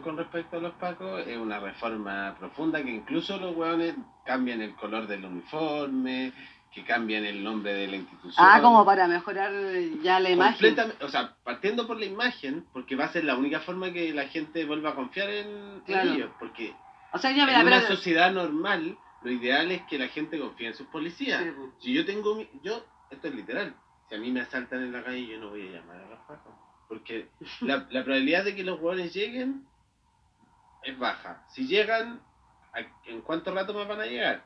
con respecto a los pacos es una reforma profunda que incluso los hueones cambian el color del uniforme, que cambian el nombre de la institución. Ah, como para mejorar ya la imagen. O sea, partiendo por la imagen, porque va a ser la única forma que la gente vuelva a confiar en, en Claro. ellos, porque O sea, ya, mira, en una sociedad normal, lo ideal es que la gente confíe en sus policías. Sí, pues. si yo tengo, mi- yo, esto es literal, si a mí me asaltan en la calle, yo no voy a llamar a los pacos, porque la, la probabilidad de que los hueones lleguen es baja. Si llegan, ¿a- ¿en cuánto rato más van a llegar?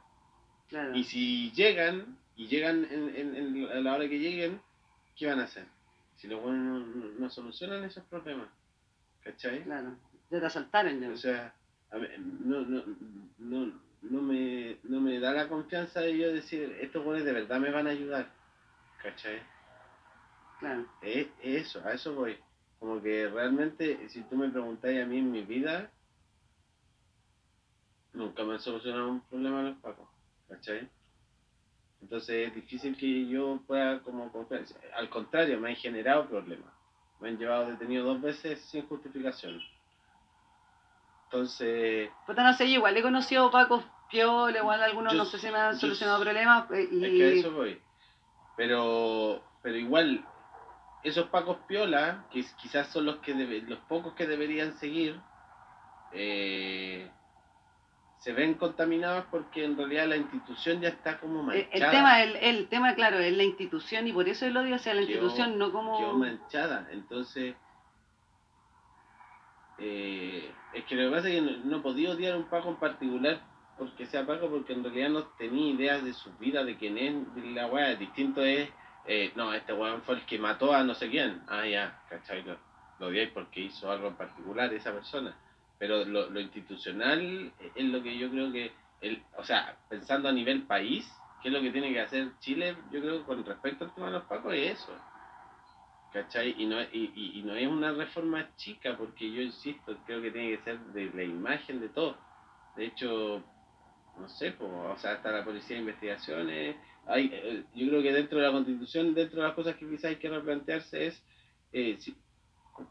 Claro. Y si llegan, y llegan en, en- en- a la hora que lleguen, ¿qué van a hacer? Si los hueones no, no- no solucionan esos problemas, ¿cachai? Claro, ya te asaltaron ya. O sea, a ver, no, no, no, no, me, no me da la confianza de yo decir, estos hueones de verdad me van a ayudar, ¿cachai? Claro. Es eso, a eso voy. Como que realmente, si tú me preguntáis a mí en mi vida, nunca me han solucionado un problema los pacos, ¿cachai? Entonces es difícil que yo pueda como confiar. Al contrario, me han generado problemas. Me han llevado detenido dos veces sin justificación. Entonces, Puta, no sé, yo igual he conocido Paco Piola, igual algunos Yo no sé si me han yo solucionado problemas. eh, Y... es que a eso voy. Pero, pero igual, esos pacos piola, que quizás son los que debe- los pocos que deberían seguir, eh, se ven contaminados porque en realidad la institución ya está como manchada. el tema, el, el tema, claro, es la institución y por eso el odio hacia la Quedó- institución, no quedó como... manchada. Entonces, eh, es que lo que pasa es que no, no podía odiar a un Paco en particular porque sea Paco, porque en realidad no tenía idea de su vida, de quién es de la weá. Distinto es, eh, no, este weón fue el que mató a no sé quién. Ah, ya, ¿cachai? Lo, lo odiáis porque hizo algo en particular esa persona. Pero lo, lo institucional es lo que yo creo que, el, o sea, pensando a nivel país, ¿qué es lo que tiene que hacer Chile? Yo creo que con respecto al tema de los pacos es eso. ¿Cachai? Y no, y, y- no es una reforma chica, porque yo insisto, creo que tiene que ser de la imagen de todo. De hecho, no sé, pues, o sea, hasta la policía de investigaciones. Hay, eh, yo creo que dentro de la constitución, dentro de las cosas que quizás hay que replantearse es eh,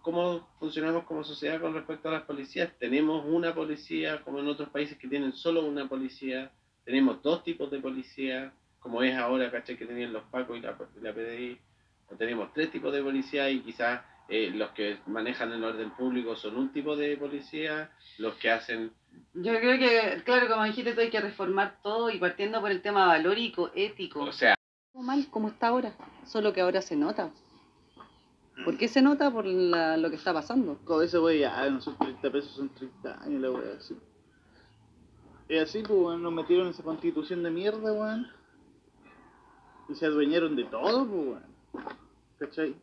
cómo funcionamos como sociedad con respecto a las policías. Tenemos una policía, como en otros países que tienen solo una policía. Tenemos dos tipos de policía, como es ahora, ¿cachai? Que tenían los PACO y la, PDI. O tenemos tres tipos de policía y quizás eh, los que manejan el orden público son un tipo de policía, los que hacen Yo creo que, claro, como dijiste, hay que reformar todo y partiendo por el tema valórico, ético. O sea, mal como está ahora, solo que ahora se nota. ¿Por qué se nota? Por la- lo que está pasando. Con ese wey ya no son 30 pesos, son 30 años la wea así. Es así, pues weón, nos metieron en esa constitución de mierda, weón. Y se adueñaron de todo, pues weón. ¿Cachai?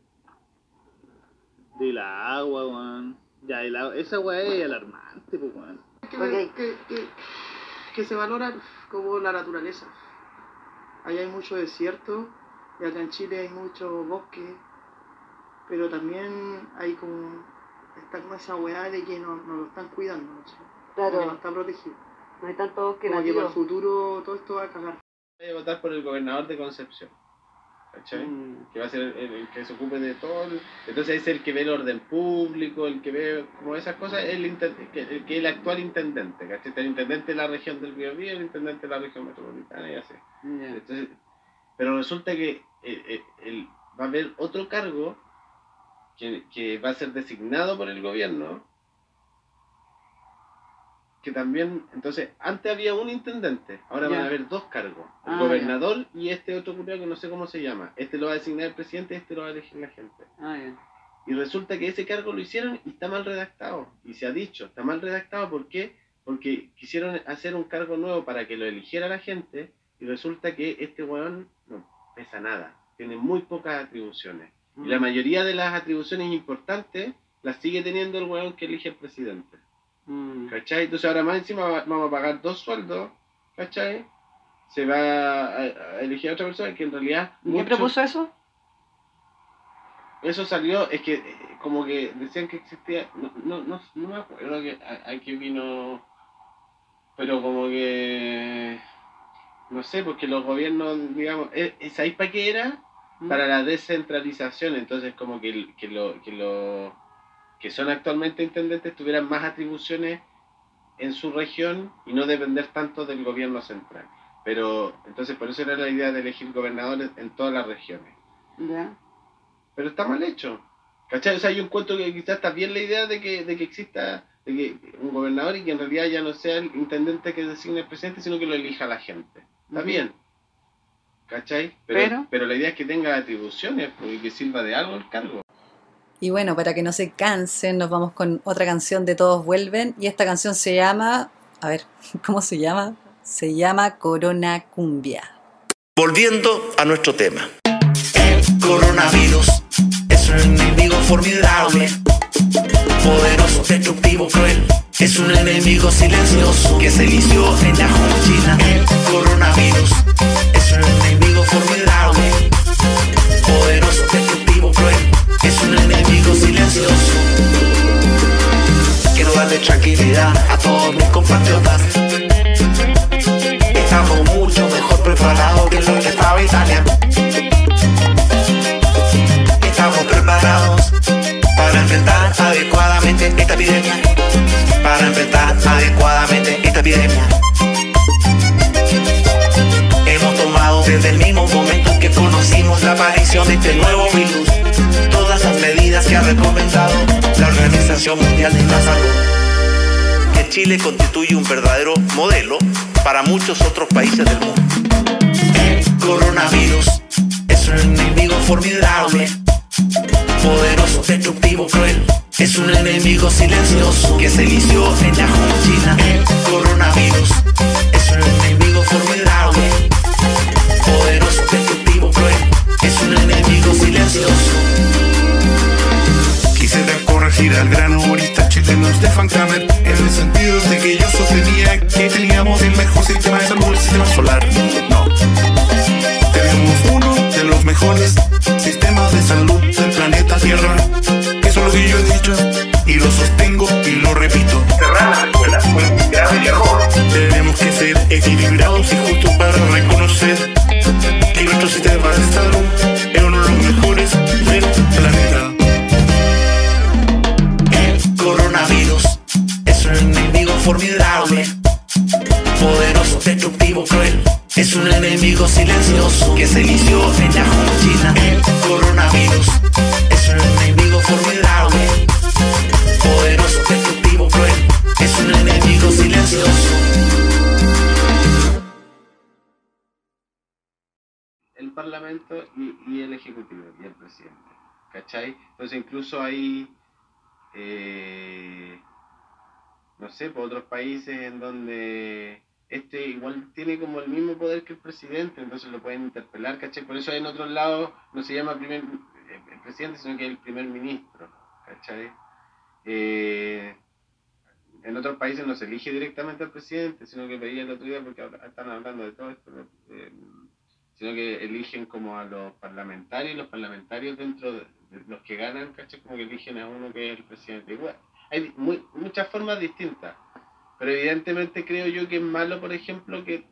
De la agua, weón. Ya, el agua, esa weá es alarmante, pues weón. que, que, que, que se valora como la naturaleza. Allá hay mucho desierto y acá en Chile hay mucho bosque, pero también hay como, está como esa weá de que no, no lo están cuidando, ¿no? Claro. Como que no está protegido. No hay tanto bosque Como que para el futuro todo esto va a cagar. voy a votar por el gobernador de Concepción. ¿Cachai? Que va a ser el, el que se ocupe de todo. el- entonces es el que ve el orden público, el que ve como esas cosas, el, que, el que es el actual intendente. ¿Cachai? El intendente de la región del Biobío, el intendente de la región metropolitana y así. Entonces, pero resulta que eh, eh, el- va a haber otro cargo que, que va a ser designado por el gobierno, que también, entonces, antes había un intendente, ahora van a haber dos cargos, el Ah, gobernador y este otro culiao que no sé cómo se llama. Este lo va a designar el presidente, este lo va a elegir la gente. Ah, ya. Y resulta que ese cargo lo hicieron y está mal redactado. Y se ha dicho, está mal redactado ¿por qué? Porque quisieron hacer un cargo nuevo para que lo eligiera la gente y resulta que este weón no pesa nada. Tiene muy pocas atribuciones. Y la Mm. mayoría de las atribuciones importantes las sigue teniendo el weón que elige el presidente. Mm. ¿Cachai? Entonces ahora más encima va- vamos a pagar dos sueldos, ¿cachai? Se va a, a elegir a otra persona que en realidad... ¿Y quién propuso eso? eso salió, es que eh, como que decían que existía, no, no, no, no me acuerdo que, a, a qué vino, pero como que, no sé, porque los gobiernos, digamos, eh, ¿sabéis para qué era? Para la descentralización, entonces como que, que, lo, que, lo, que son actualmente intendentes tuvieran más atribuciones en su región y no depender tanto del gobierno central. Pero entonces por eso era la idea de elegir gobernadores en todas las regiones Ya. pero está mal hecho. ¿Cachai? O sea, yo encuentro que quizás está bien la idea de que, de que exista de que un gobernador y que en realidad ya no sea el intendente que designe el presidente, sino que lo elija la gente. Está bien. ¿Cachai? Pero, Pero- pero la idea es que tenga atribuciones pues, y que sirva de algo el cargo. Y bueno, para que no se cansen, nos vamos con otra canción de Todos Vuelven. Y esta canción se llama. A ver, ¿cómo se llama? Se llama Corona Cumbia. Volviendo a nuestro tema. El coronavirus es un enemigo formidable, poderoso, destructivo, cruel. Es un enemigo silencioso que se inició en la China. El coronavirus es un enemigo formidable, poderoso, destructivo, cruel. Es un enemigo silencioso. Quiero darle tranquilidad a todos mis compatriotas. Estamos mucho mejor preparados que lo que estábamos a Italia. Estamos preparados para enfrentar adecuadamente esta epidemia. Para enfrentar adecuadamente esta epidemia. Desde el mismo momento que conocimos la aparición de este nuevo virus todas las medidas que ha recomendado la Organización Mundial de la Salud. que Chile constituye un verdadero modelo para muchos otros países del mundo. Coronavirus es un enemigo formidable, poderoso, destructivo, cruel. Es un enemigo silencioso que se inició en Wuhan, China. El coronavirus es un enemigo formidable, un enemigo silencioso. Quisiera corregir al gran humorista chileno Stefan Kramer en el sentido de que yo sostenía que teníamos el mejor sistema de salud, el sistema solar. No. Tenemos uno de los mejores sistemas de salud del planeta Tierra. Eso es lo que yo he dicho y lo sostengo y lo repito. Cerrar las escuelas fue un grave error. Tenemos que ser equilibrados y justos para reconocer que nuestro sistema de salud del planeta. Coronavirus es un enemigo formidable, poderoso, destructivo, cruel. Es un enemigo silencioso que se inició en Wuhan, China. El coronavirus es un enemigo formidable, poderoso, destructivo, cruel. Es un enemigo silencioso. Parlamento y, el Ejecutivo y el presidente. ¿Cachai? Entonces incluso hay, eh, no sé, por otros países en donde este igual tiene como el mismo poder que el presidente, entonces lo pueden interpelar, ¿cachai? Por eso en otros lados no se llama primer, eh, el presidente, sino que el primer ministro, ¿cachai? Eh, en otros países no se elige directamente al presidente, sino que veía el otro día porque están hablando de todo esto. Eh, sino que eligen como a los parlamentarios, y los parlamentarios dentro de, de los que ganan, ¿cachai? Como que eligen a uno que es el presidente. Igual, hay muy, muchas formas distintas, pero evidentemente creo yo que es malo, por ejemplo, que,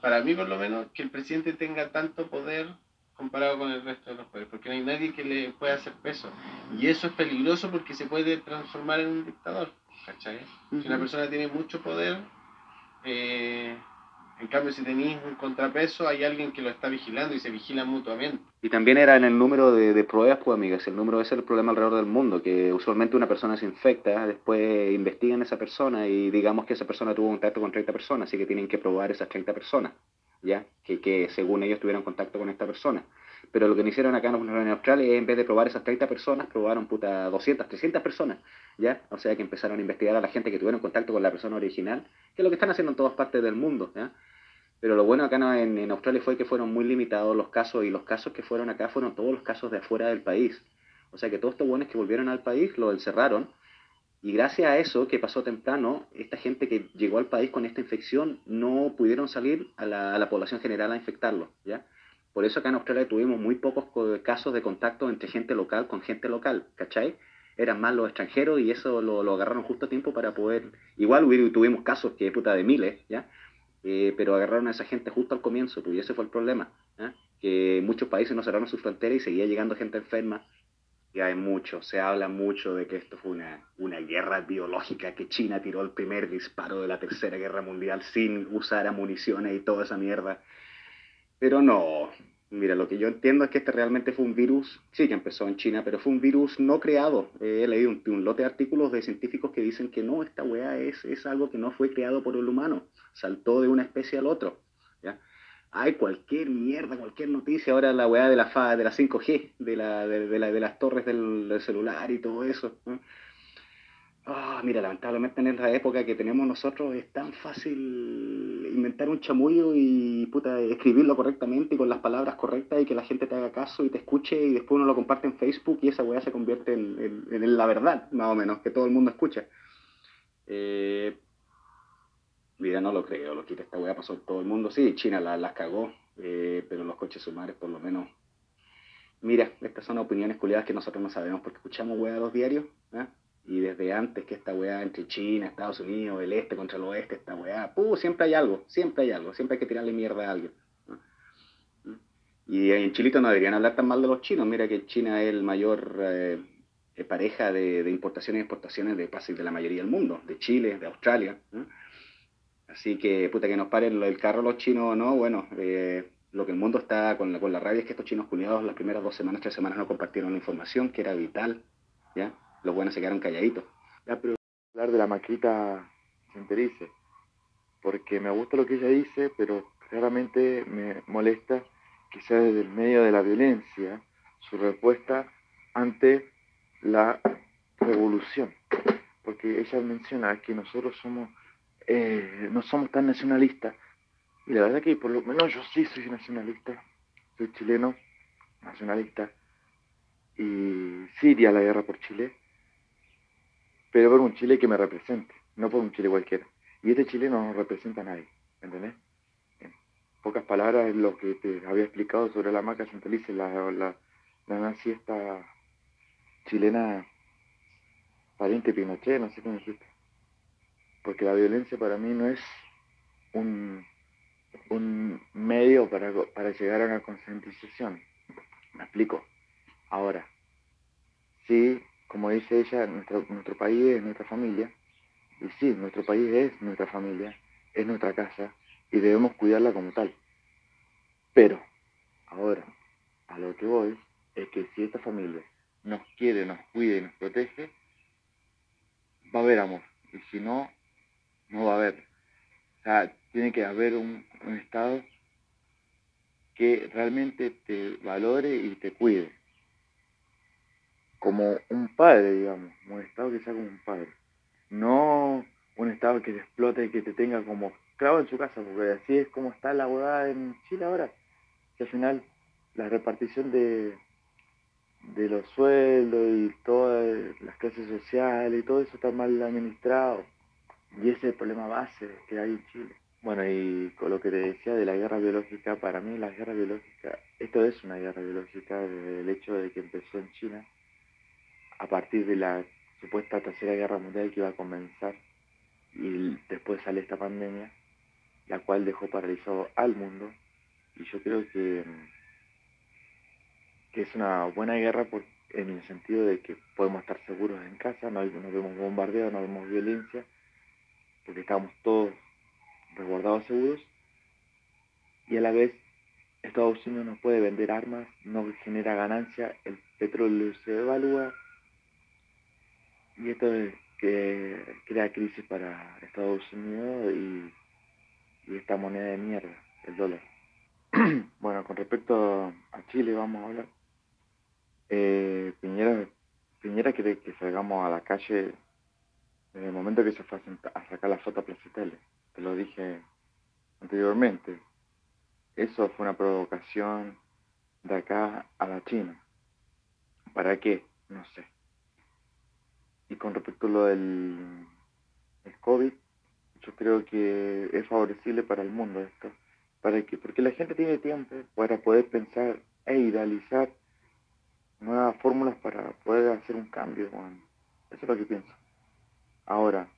para mí por lo menos, que el presidente tenga tanto poder comparado con el resto de los poderes, porque no hay nadie que le pueda hacer peso. Y eso es peligroso porque se puede transformar en un dictador, ¿cachai? Si una persona tiene mucho poder, eh, en cambio si tenéis un contrapeso, hay alguien que lo está vigilando y se vigilan mutuamente. Y también era en el número de, pruebas, pues amigas, el número es el problema alrededor del mundo, que usualmente una persona se infecta, después investigan a esa persona y digamos que esa persona tuvo contacto con 30 personas, así que tienen que probar esas 30 personas, ¿ya? Que, que según ellos tuvieron contacto con esta persona. Pero lo que hicieron acá en Australia es en vez de probar esas 30 personas, probaron puta 200, 300 personas, ¿ya? O sea que empezaron a investigar a la gente que tuvieron contacto con la persona original, que es lo que están haciendo en todas partes del mundo. Pero lo bueno acá en Australia fue que fueron muy limitados los casos y los casos que fueron acá fueron todos los casos de afuera del país. O sea que todos estos buenos que volvieron al país lo encerraron y gracias a eso que pasó temprano, esta gente que llegó al país con esta infección no pudieron salir a la, a la población general a infectarlo, ¿ya? Por eso acá en Australia tuvimos muy pocos co- casos de contacto entre gente local con gente local, ¿cachai? Eran más los extranjeros y eso lo, lo agarraron justo a tiempo para poder... Igual tuvimos casos que puta de miles, ¿ya? Eh, pero agarraron a esa gente justo al comienzo, pues, y ese fue el problema. Que muchos países no cerraron sus fronteras y seguía llegando gente enferma. Y hay mucho, se habla mucho de que esto fue una, una guerra biológica, que China tiró el primer disparo de la Tercera Guerra Mundial sin usar municiones y toda esa mierda. Pero no, mira, lo que yo entiendo es que este realmente fue un virus, sí que empezó en China, pero fue un virus no creado. Eh, he leído un, un lote de artículos de científicos que dicen que no, esta weá es, es algo que no fue creado por el humano, saltó de una especie al otro. ¿ya? Hay cualquier mierda, cualquier noticia, ahora la weá de la fa, de la 5G, de, la, de, de la, de las torres del, celular y todo eso. Ah, mira, lamentablemente en esta época que tenemos nosotros es tan fácil inventar un chamullo y puta, escribirlo correctamente y con las palabras correctas y que la gente te haga caso y te escuche y después uno lo comparte en Facebook y esa weá se convierte en, la verdad, más o menos, que todo el mundo escucha. Eh, mira, no lo creo, lo quita esta weá pasó todo el mundo. Sí, China la- las cagó, eh, pero los coches sumares por lo menos. Mira, estas son opiniones culiadas que nosotros no sabemos porque escuchamos weá los diarios, ¿ah? Y desde antes que esta weá entre China, Estados Unidos, el este contra el oeste, esta weá, puh, siempre hay algo, siempre hay algo, siempre hay que tirarle mierda a alguien. Y en Chilito no deberían hablar tan mal de los chinos. Mira que China es el mayor eh, eh, pareja de, importaciones y exportaciones de casi de la mayoría del mundo, de Chile, de Australia. Así que, puta, que nos paren el carro los chinos o no, bueno, eh, lo que el mundo está con la, con la rabia es que estos chinos culiados las primeras dos semanas, tres semanas no compartieron la información que era vital, ¿ya? Los buenos se quedaron calladitos. Ya, pero hablar de la maquita Centerice, porque me gusta lo que ella dice, pero claramente me molesta que sea desde el medio de la violencia su respuesta ante la revolución. Porque ella menciona que nosotros somos, eh, no somos tan nacionalistas. Y la verdad que por lo menos yo sí soy nacionalista. Soy chileno, nacionalista. Y sí iría a la guerra por Chile. Pero por un Chile que me represente, no por un Chile cualquiera. Y este Chile no representa a nadie, ¿entendés? En pocas palabras, lo que te había explicado sobre la maca centralice, la, la, la nazi esta chilena pariente Pinochet, no sé cómo dijiste. Porque la violencia para mí no es un, un medio para, para llegar a una concientización. Me explico. Ahora, sí, como dice ella, nuestro, país es nuestra familia. Y sí, nuestro país es nuestra familia, es nuestra casa y debemos cuidarla como tal. Pero, ahora, a lo que voy es que si esta familia nos quiere, nos cuida y nos protege, va a haber amor. Y si no, no va a haber. O sea, tiene que haber un Estado que realmente te valore y te cuide. Como un padre, digamos. Un Estado que sea como un padre. No un Estado que te explote y que te tenga como esclavo en su casa, porque así es como está la abogada en Chile ahora. Que al final la repartición de, de los sueldos y todas las clases sociales y todo eso está mal administrado. Y ese es el problema base que hay en Chile. Bueno, y con lo que te decía de la guerra biológica, para mí la guerra biológica, esto es una guerra biológica desde el hecho de que empezó en China a partir de la supuesta tercera guerra mundial que iba a comenzar y después sale esta pandemia, la cual dejó paralizado al mundo. Y yo creo que, que es una buena guerra por, en el sentido de que podemos estar seguros en casa, no, no vemos bombardeo, no vemos violencia, porque estamos todos resguardados seguros. Y a la vez Estados Unidos no puede vender armas, no genera ganancia, el petróleo se evalúa y esto es que crea crisis para Estados Unidos y, esta moneda de mierda, el dólar. bueno, con respecto a Chile vamos a hablar. Eh, Piñera, Piñera quiere que salgamos a la calle desde el momento que se fue a sacar la foto a Plaza. Te lo dije anteriormente. Eso fue una provocación de acá a la China. ¿Para qué? No sé. Y con respecto a lo del el COVID, yo creo que es favorecible para el mundo esto. Para que, porque la gente tiene tiempo para poder pensar e idealizar nuevas fórmulas para poder hacer un cambio. Bueno, eso es lo que pienso. Ahora,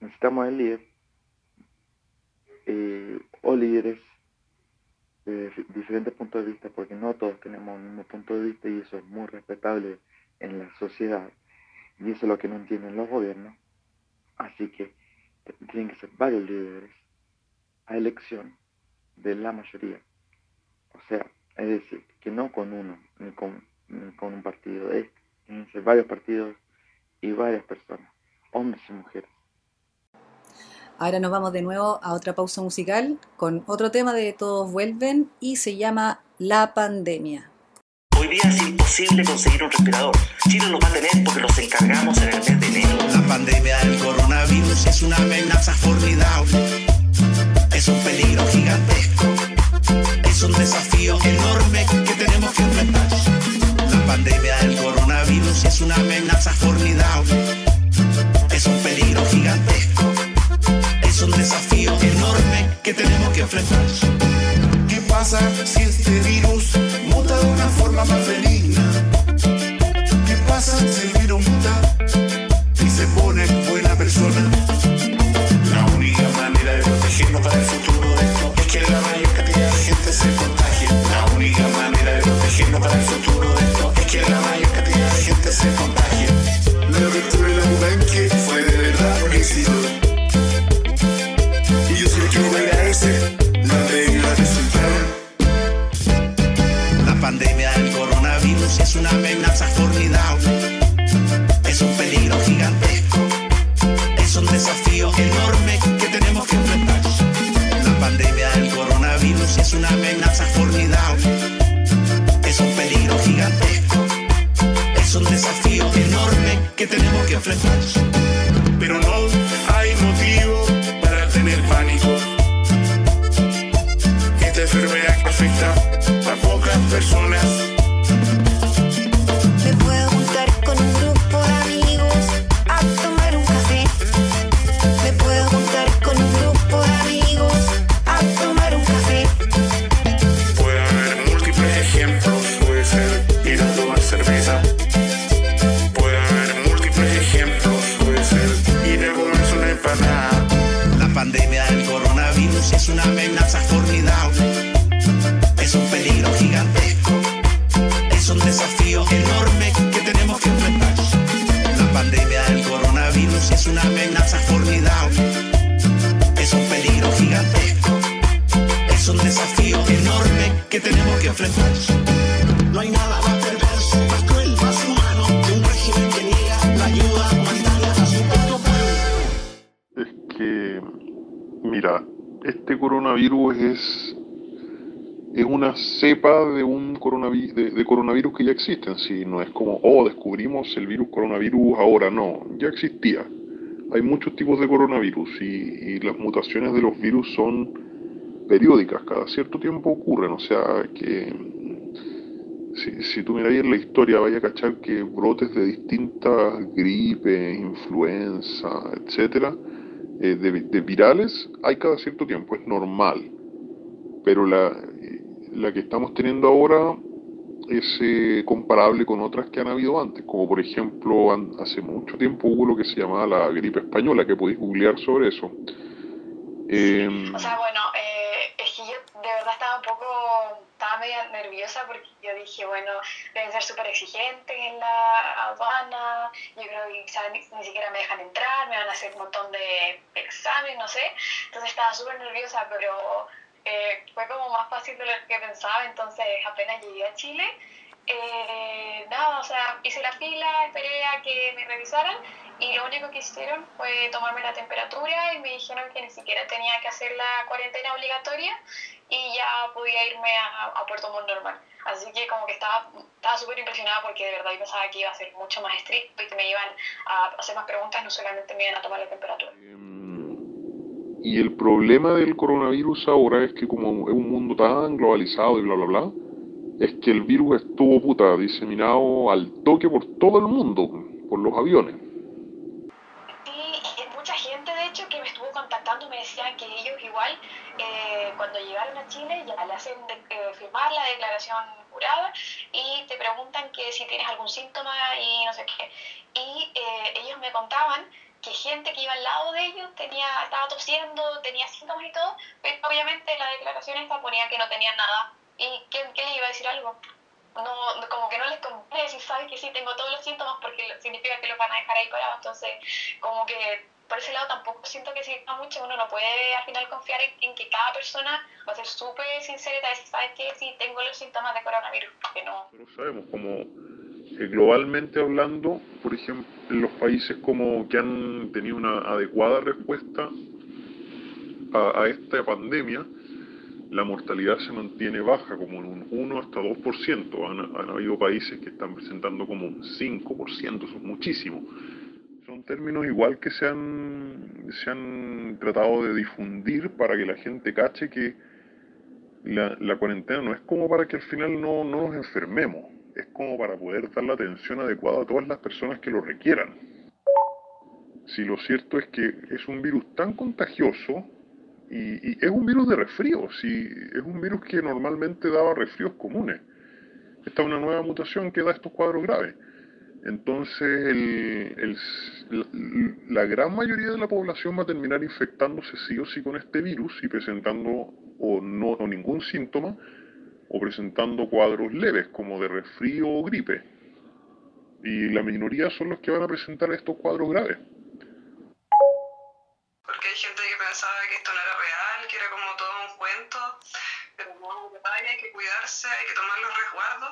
necesitamos el líder eh, o líderes de diferentes puntos de vista, porque no todos tenemos el mismo punto de vista y eso es muy respetable en la sociedad. Y eso es lo que no entienden los gobiernos. Así que tienen que ser varios líderes a elección de la mayoría. O sea, es decir, que no con uno, ni con, ni con un partido, es, tienen que ser varios partidos y varias personas, hombres y mujeres. Ahora nos vamos de nuevo a otra pausa musical con otro tema de Todos Vuelven y se llama La Pandemia. Hoy día es imposible conseguir un respirador. Chile lo va a tener porque los encargamos en el mes de enero. La pandemia del coronavirus es una amenaza formidable. Es un peligro gigantesco. Es un desafío enorme que tenemos que enfrentar. La pandemia del coronavirus es una amenaza formidable. Es un peligro gigantesco. Es un desafío enorme que tenemos que enfrentar. ¿Qué pasa si este virus muta de una forma más benigna? Existen. Si no es como, oh, descubrimos el virus coronavirus ahora, no, ya existía. Hay muchos tipos de coronavirus y, y las mutaciones de los virus son periódicas, cada cierto tiempo ocurren, o sea que si, si tú miras en la historia vaya a cachar que brotes de distintas gripes, influenza, etcétera, eh, de, de virales hay cada cierto tiempo, es normal. Pero la, la que estamos teniendo ahora es eh, comparable con otras que han habido antes, como por ejemplo hace mucho tiempo hubo lo que se llamaba la gripe española, que podéis googlear sobre eso. Em, O sea, bueno, eh, es que yo de verdad estaba un poco, estaba media nerviosa porque yo dije, bueno, deben ser súper exigentes en la aduana, yo creo que quizás ni, ni siquiera me dejan entrar, me van a hacer un montón de exámenes, no sé, entonces estaba súper nerviosa, pero eh, fue como más fácil de lo que pensaba, entonces apenas llegué a Chile, eh, nada, o sea, hice la fila, esperé a que me revisaran y lo único que hicieron fue tomarme la temperatura y me dijeron que ni siquiera tenía que hacer la cuarentena obligatoria y ya podía irme a, a Puerto Montt normal. Así que como que estaba estaba súper impresionada porque de verdad yo pensaba que iba a ser mucho más estricto y que me iban a hacer más preguntas, no solamente me iban a tomar la temperatura. Y el problema del coronavirus ahora es que como es un mundo tan globalizado y bla bla bla, es que el virus estuvo puta diseminado al toque por todo el mundo, por los aviones. Y mucha gente de hecho que me estuvo contactando me decían que ellos igual eh, cuando llegaron a Chile ya le hacen de- eh, firmar la declaración jurada y te preguntan que si tienes algún síntoma y no sé qué. Y eh, ellos me contaban que gente que iba al lado de ellos tenía, estaba tosiendo, tenía síntomas y todo, pero obviamente la declaración esta ponía que no tenían nada. ¿Y quién, quién les iba a decir algo? no, como que no les conviene decir, sabes que sí, tengo todos los síntomas porque significa que los van a dejar ahí parados. Entonces, como que por ese lado tampoco siento que sirva mucho. Uno no puede al final confiar en, que cada persona va a ser súper sincera y decir, sabes que sí, tengo los síntomas de coronavirus. Porque no. Nosotros sabemos como eh, globalmente hablando, por ejemplo, los países como que han tenido una adecuada respuesta a, esta pandemia, la mortalidad se mantiene baja, como en un 1 hasta 2%. Han, han habido países que están presentando como un 5%, eso es muchísimo. Son términos igual que se han, se han tratado de difundir para que la gente cache que la, cuarentena no es como para que al final no nos enfermemos, es como para poder dar la atención adecuada a todas las personas que lo requieran. Si lo cierto es que es un virus tan contagioso y, es un virus de resfrío, si es un virus que normalmente daba resfríos comunes. Esta es una nueva mutación que da estos cuadros graves. Entonces, la, la gran mayoría de la población va a terminar infectándose sí o sí con este virus y presentando o no o ningún síntoma o presentando cuadros leves como de resfrío o gripe. Y la minoría son los que van a presentar estos cuadros graves. Porque hay gente que pensaba que esto no era real, que era como todo un cuento, pero no, hay que cuidarse, hay que tomar los resguardos.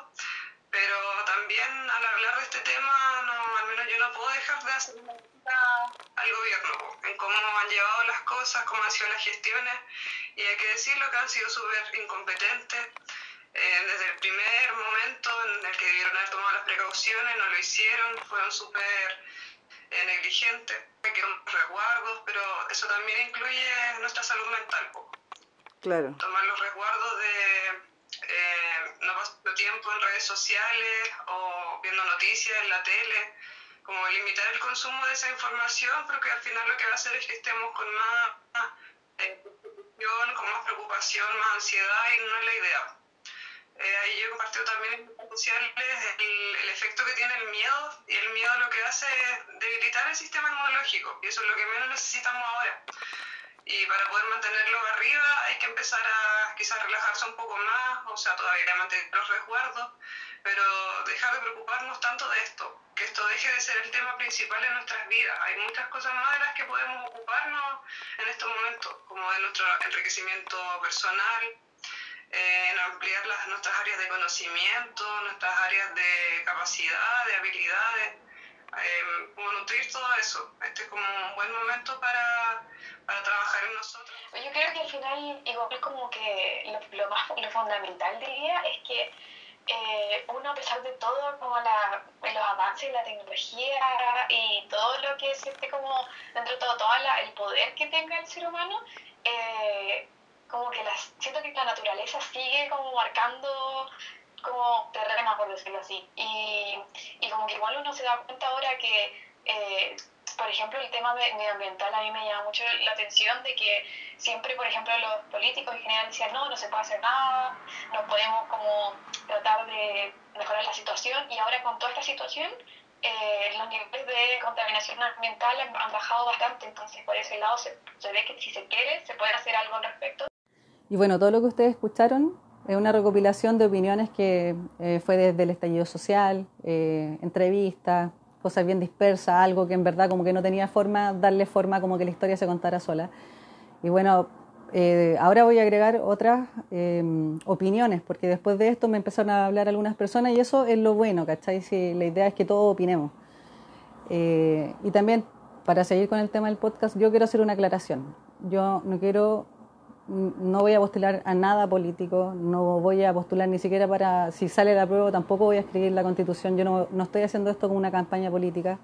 Pero también al hablar de este tema, dejar de hacer una al gobierno, en cómo han llevado las cosas, cómo han sido las gestiones, y hay que decirlo que han sido súper incompetentes. Eh, desde el primer momento en el que debieron haber tomado las precauciones, no lo hicieron, fueron súper eh, negligentes, hay que tomar resguardos, pero eso también incluye nuestra salud mental. Claro. Tomar los resguardos de, eh, no paso tiempo en redes sociales o viendo noticias en la tele, como limitar el consumo de esa información, porque al final lo que va a hacer es que estemos con más eh, con más preocupación, más ansiedad y no es la idea. Eh, ahí yo compartido también el, el, efecto que tiene el miedo y el miedo lo que hace es debilitar el sistema inmunológico y eso es lo que menos necesitamos ahora. Y para poder mantenerlo arriba hay que empezar a quizás relajarse un poco más, o sea, todavía mantener los resguardos, pero dejar de preocuparnos tanto de esto, que esto deje de ser el tema principal en nuestras vidas. Hay muchas cosas más de las que podemos ocuparnos en estos momentos, como de nuestro enriquecimiento personal, eh, en ampliar las, nuestras áreas de conocimiento, nuestras áreas de capacidad, de habilidades, eh, como nutrir todo eso. Este es como un buen momento para, para trabajar en nosotros. Yo creo que al final, igual como que lo, lo más lo fundamental diría es que eh, uno a pesar de todo como la, los avances de la tecnología y todo lo que siente como dentro de todo, todo la, el poder que tenga el ser humano, eh, como que las, siento que la naturaleza sigue como marcando como terreno, por decirlo así. Y, y como que igual uno se da cuenta ahora que, eh, por ejemplo, el tema medioambiental a mí me llama mucho la atención de que siempre, por ejemplo, los políticos en general decían, no, no se puede hacer nada, no podemos como tratar de mejorar la situación y ahora con toda esta situación eh, los niveles de contaminación ambiental han, han, bajado bastante, entonces por ese lado se, se ve que si se quiere se puede hacer algo al respecto. Y bueno, todo lo que ustedes escucharon es una recopilación de opiniones que eh, fue desde el estallido social, eh, entrevistas, cosas bien dispersas, algo que en verdad como que no tenía forma, darle forma como que la historia se contara sola. Y bueno, eh, ahora voy a agregar otras eh, opiniones, porque después de esto me empezaron a hablar algunas personas y eso es lo bueno, ¿cachai? Si la idea es que todos opinemos. Eh, y también, para seguir con el tema del podcast, yo quiero hacer una aclaración. Yo no quiero no voy a postular a nada político, no voy a postular ni siquiera para, si sale la prueba, tampoco voy a escribir la constitución, yo no, no estoy haciendo esto como una campaña política,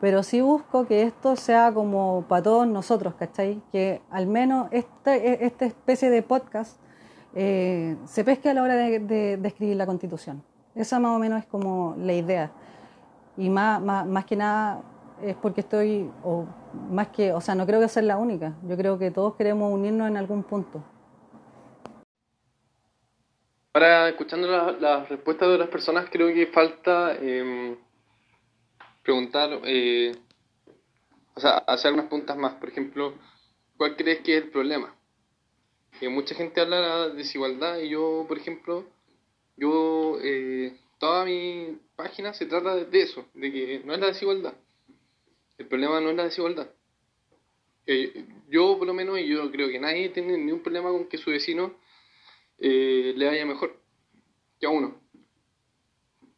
pero sí busco que esto sea como para todos nosotros, ¿cachai? Que al menos esta, esta especie de podcast eh, se pesque a la hora de, de, de, escribir la constitución. Esa más o menos es como la idea. Y más, más, más que nada es porque estoy, o más que, o sea, no creo que sea la única. Yo creo que todos queremos unirnos en algún punto. Ahora, escuchando las la respuestas de las personas, creo que falta eh, preguntar, eh, o sea, hacer unas preguntas más. Por ejemplo, ¿cuál crees que es el problema? Que mucha gente habla de desigualdad y yo, por ejemplo, yo, eh, toda mi página se trata de eso, de que no es la desigualdad el problema no es la desigualdad. Eh, yo, por lo menos, y yo creo que nadie tiene ningún problema con que su vecino eh, le vaya mejor que a uno.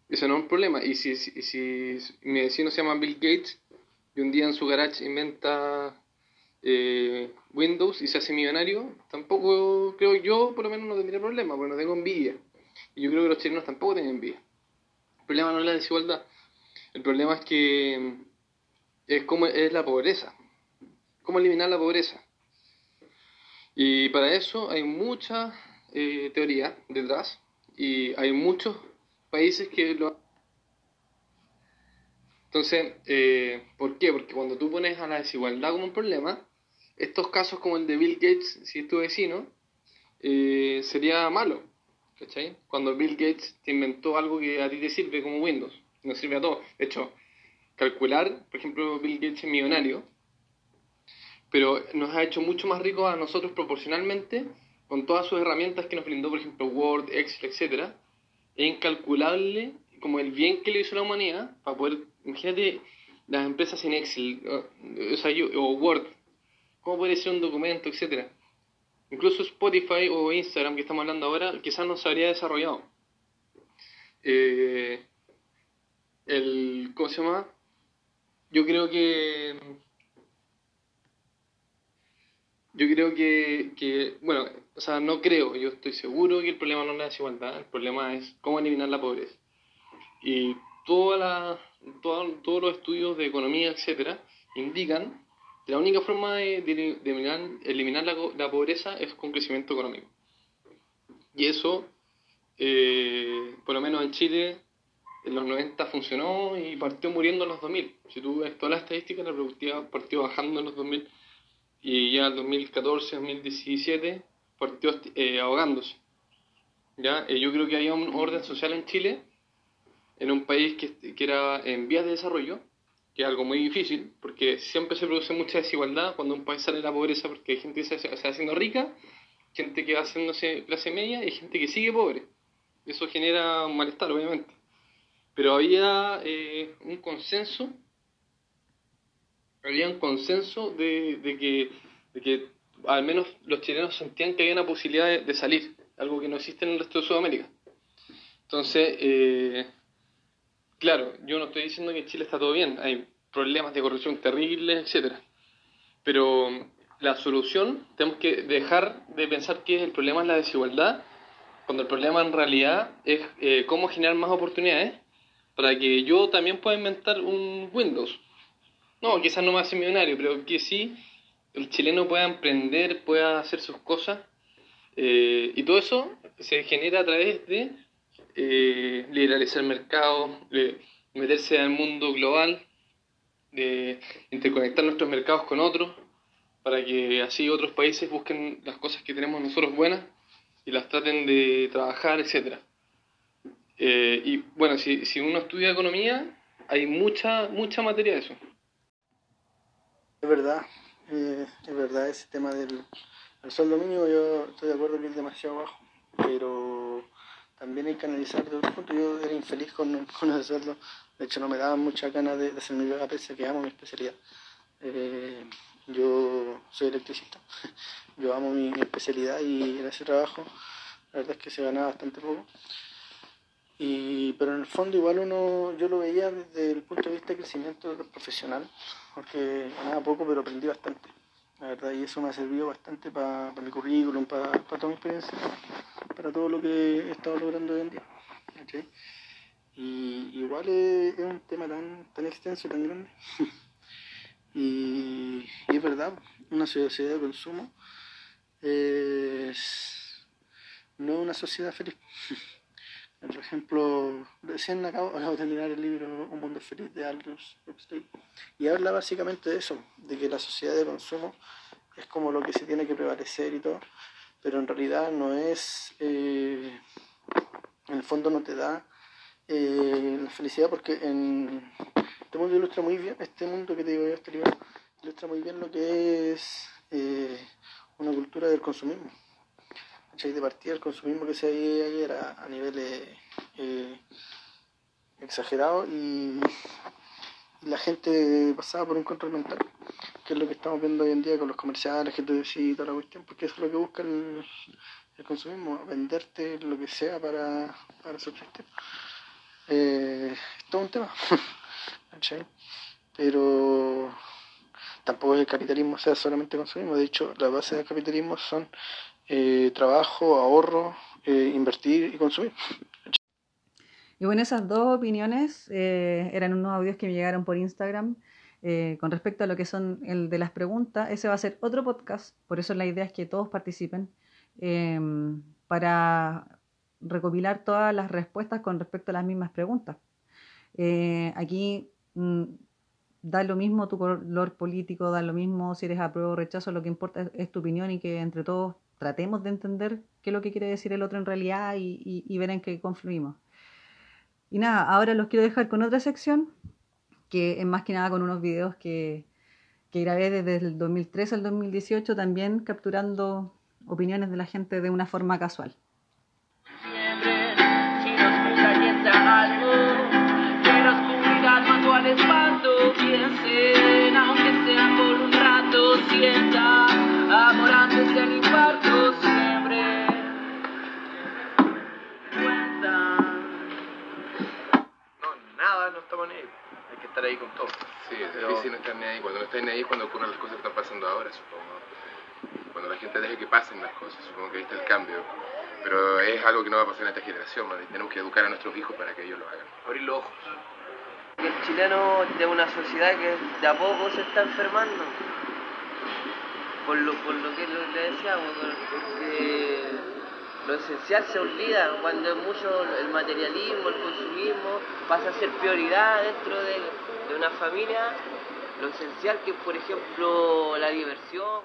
Ese no es un problema. Y si, si, si, mi vecino se llama Bill Gates y un día en su garage inventa eh, Windows y se hace millonario, tampoco creo yo, por lo menos, no tendría problema, porque no tengo envidia. Y yo creo que los chilenos tampoco tienen envidia. El problema no es la desigualdad. El problema es que es cómo es la pobreza. Cómo eliminar la pobreza. Y para eso hay mucha eh, teoría detrás y hay muchos países que lo entonces, eh, ¿por qué? Porque cuando tú pones a la desigualdad como un problema, estos casos como el de Bill Gates, si es tu vecino, eh, sería malo. ¿Cachai? Cuando Bill Gates te inventó algo que a ti te sirve como Windows, no sirve a todos. De hecho, calcular, por ejemplo, Bill Gates es millonario, pero nos ha hecho mucho más ricos a nosotros proporcionalmente con todas sus herramientas que nos brindó, por ejemplo, Word, Excel, etc. Es incalculable como el bien que le hizo la humanidad para poder, imagínate las empresas en Excel, o, sea, o Word, cómo puede ser un documento, etcétera. Incluso Spotify o Instagram que estamos hablando ahora, quizás no se habría desarrollado. Eh, el, ¿Cómo se llama? yo creo que yo creo que, que, bueno, o sea, no creo, yo estoy seguro que el problema no es la desigualdad, el problema es cómo eliminar la pobreza. Y toda la, todos los estudios de economía, etcétera, indican que la única forma de, de, eliminar, eliminar la, la, pobreza es con crecimiento económico. Y eso eh, por lo menos en Chile, en los 90 funcionó y partió muriendo en los 2000. Si tú ves todas las estadísticas, la productividad partió bajando en los 2000 y ya en 2014, 2017 partió eh, ahogándose. ¿Ya? Eh, yo creo que había un orden social en Chile, en un país que, que era en vías de desarrollo, que es algo muy difícil, porque siempre se produce mucha desigualdad cuando un país sale de la pobreza, porque hay gente que se, se va haciendo rica, gente que va haciéndose clase media y gente que sigue pobre. Eso genera un malestar, obviamente. Pero había eh, un consenso, había un consenso de, de que al menos los chilenos sentían que había una posibilidad de, salir, algo que no existe en el resto de Sudamérica. Entonces, eh, claro, yo no estoy diciendo que en Chile está todo bien, hay problemas de corrupción terribles, etcétera. Pero la solución, tenemos que dejar de pensar que el problema es la desigualdad, cuando el problema en realidad es eh, cómo generar más oportunidades para que yo también pueda inventar un Windows. No, quizás no me hace millonario, pero que sí el chileno pueda emprender, pueda hacer sus cosas. Eh, y todo eso se genera a través de eh, liberalizar el mercado, de meterse al mundo global, de interconectar nuestros mercados con otros, para que así otros países busquen las cosas que tenemos nosotros buenas y las traten de trabajar, etcétera. Eh, y bueno, si, si uno estudia economía, hay mucha, mucha materia de eso. Es verdad, eh, es verdad ese tema del el sueldo mínimo, yo estoy de acuerdo que es demasiado bajo, pero también hay que analizar de otro punto. Yo era infeliz con, con ese sueldo, de hecho no me daban muchas ganas de, hacer mi pega pese que amo mi especialidad. Eh, yo soy electricista, yo amo mi, mi especialidad y en ese trabajo la verdad es que se ganaba bastante poco. Y, pero en el fondo igual uno, yo lo veía desde el punto de vista de crecimiento profesional, porque ganaba poco pero aprendí bastante, la verdad, y eso me ha servido bastante para mi currículum, para toda mi experiencia, para todo lo que he estado logrando hoy en día. Y igual es, un tema tan, tan extenso tan grande. y, y es verdad, una sociedad de consumo es, no es una sociedad feliz. Por ejemplo, recién acabo, de terminar el libro Un mundo feliz de Aldous Huxley y habla básicamente de eso, de que la sociedad de consumo es como lo que se tiene que prevalecer y todo, pero en realidad no es, eh, en el fondo no te da eh, la felicidad porque en este mundo ilustra muy bien, este mundo que te digo yo, este libro, ilustra muy bien lo que es eh, una cultura del consumismo. De partida el consumismo que se veía ahí era a niveles eh, exagerados y, la gente pasaba por un control mental, que es lo que estamos viendo hoy en día con los comerciales, tú decís y toda la cuestión, porque eso es lo que busca el, consumismo, venderte lo que sea para, para subsistir. Eh, todo un tema. Pero tampoco el capitalismo sea solamente consumismo, de hecho la base del capitalismo son eh, trabajo, ahorro, eh, invertir y consumir. Y bueno, esas dos opiniones eh, eran unos audios que me llegaron por Instagram eh, con respecto a lo que son el de las preguntas. Ese va a ser otro podcast, por eso la idea es que todos participen eh, para recopilar todas las respuestas con respecto a las mismas preguntas. Aquí mm, da lo mismo tu color político, da lo mismo si eres apruebo o rechazo, lo que importa es tu opinión y que entre todos tratemos de entender qué es lo que quiere decir el otro en realidad y, y, y ver en qué confluimos. Y nada, ahora los quiero dejar con otra sección, que es más que nada con unos videos que, que grabé desde el 2013 al 2018, también capturando opiniones de la gente de una forma casual. Si nos algo, que mató al espanto, aunque sea por un rato, Hay que estar ahí con todo. Sí, es Pero- difícil no estar ni ahí. Cuando no estás ni ahí es cuando ocurren las cosas que están pasando ahora, supongo. Cuando la gente deje que pasen las cosas, supongo que ahí está el cambio. Pero es algo que no va a pasar en esta generación, tenemos que educar a nuestros hijos para que ellos lo hagan. Abrir los ojos. El chileno de una sociedad que de a poco se está enfermando. Por lo, por lo que le decíamos, por- porque lo esencial se olvida cuando es mucho el materialismo, el consumismo, pasa a ser prioridad dentro de, de una familia, lo esencial que por ejemplo la diversión.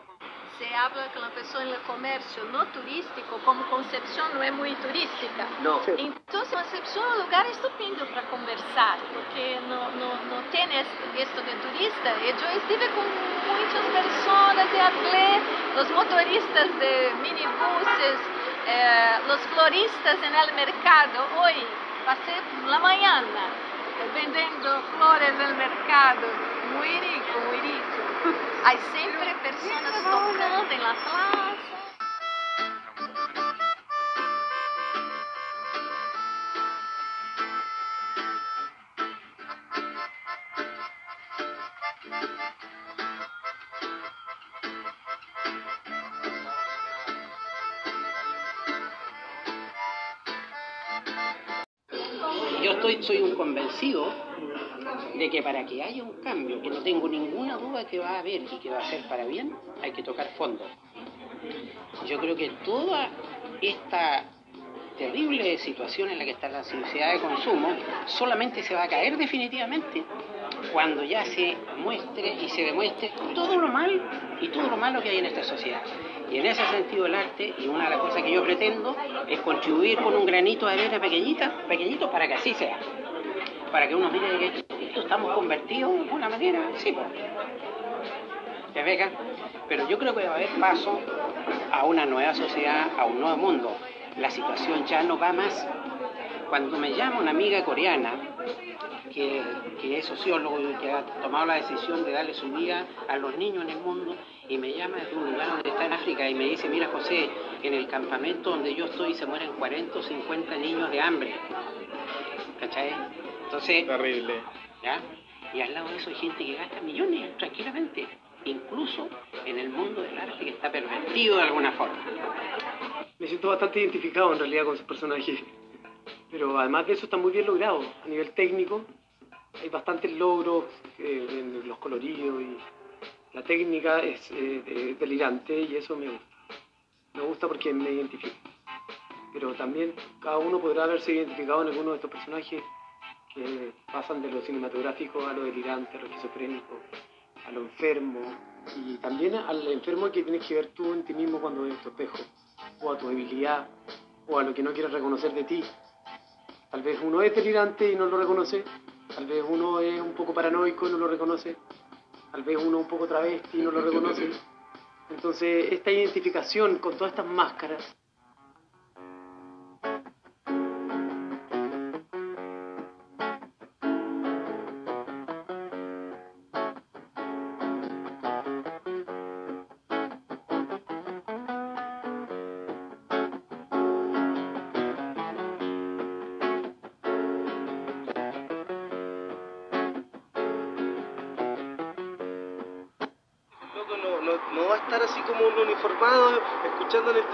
Se habla con la persona en el comercio no turístico, como Concepción no es muy turística. No. Entonces, Concepción es un lugar estupendo para conversar, porque no, no, no tiene esto de turista. Y yo estuve con muchas personas de Atlé, los motoristas de minibuses, eh, los floristas en el mercado. Hoy pasé la mañana vendiendo flores el mercado. Muy rico, muy rico. Hay siempre personas tocando en la plaza. Soy un convencido de que para que haya un cambio, que no tengo ninguna duda que va a haber y que va a ser para bien, hay que tocar fondo. Yo creo que toda esta terrible situación en la que está la sociedad de consumo solamente se va a caer definitivamente cuando ya se muestre y se demuestre todo lo mal y todo lo malo que hay en esta sociedad. Y en ese sentido el arte, y una de las cosas que yo pretendo, es contribuir con un granito de arena pequeñita, pequeñito para que así sea. Para que uno mire que estamos convertidos de alguna manera, sí. ¿Te fijas? Pero yo creo que va a haber paso a una nueva sociedad, a un nuevo mundo. La situación ya no va más. Cuando me llama una amiga coreana, que, que es sociólogo y que ha tomado la decisión de darle su vida a los niños en el mundo, y me llama desde un lugar donde está en África y me dice, mira José, en el campamento donde yo estoy se mueren 40 o 50 niños de hambre. ¿Cachai? Entonces... Terrible. ¿Ya? Y al lado de eso hay gente que gasta millones tranquilamente, incluso en el mundo del arte que está pervertido de alguna forma. Me siento bastante identificado en realidad con ese personaje. Pero además de eso está muy bien logrado. A nivel técnico hay bastantes logros eh, en los coloridos y la técnica es eh, eh, delirante y eso me gusta. Me gusta porque me identifica. Pero también cada uno podrá haberse identificado en alguno de estos personajes que pasan de lo cinematográfico a lo delirante, a lo esquizofrénico, a lo enfermo. Y también al enfermo que tienes que ver tú en ti mismo cuando ves tu espejo, o a tu debilidad, o a lo que no quieres reconocer de ti. Tal vez uno es delirante y no lo reconoce, tal vez uno es un poco paranoico y no lo reconoce, tal vez uno un poco travesti y no lo reconoce. Entonces, esta identificación con todas estas máscaras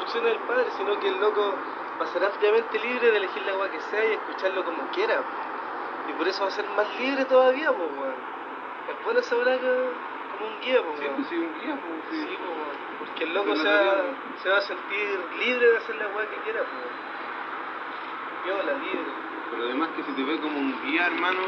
instrucciones del padre, sino que el loco va a ser ampliamente libre de elegir la agua que sea y escucharlo como quiera. Y por eso va a ser más libre todavía, pues, weón. Es bueno que como un guía, pues, Sí, pues sí, un guía, pues, sí. Sí, pues, weón. Porque el loco se va, te se va a sentir libre de hacer la agua que quiera, pues. Viola, libre. Pero además que si te ve como un guía, hermano,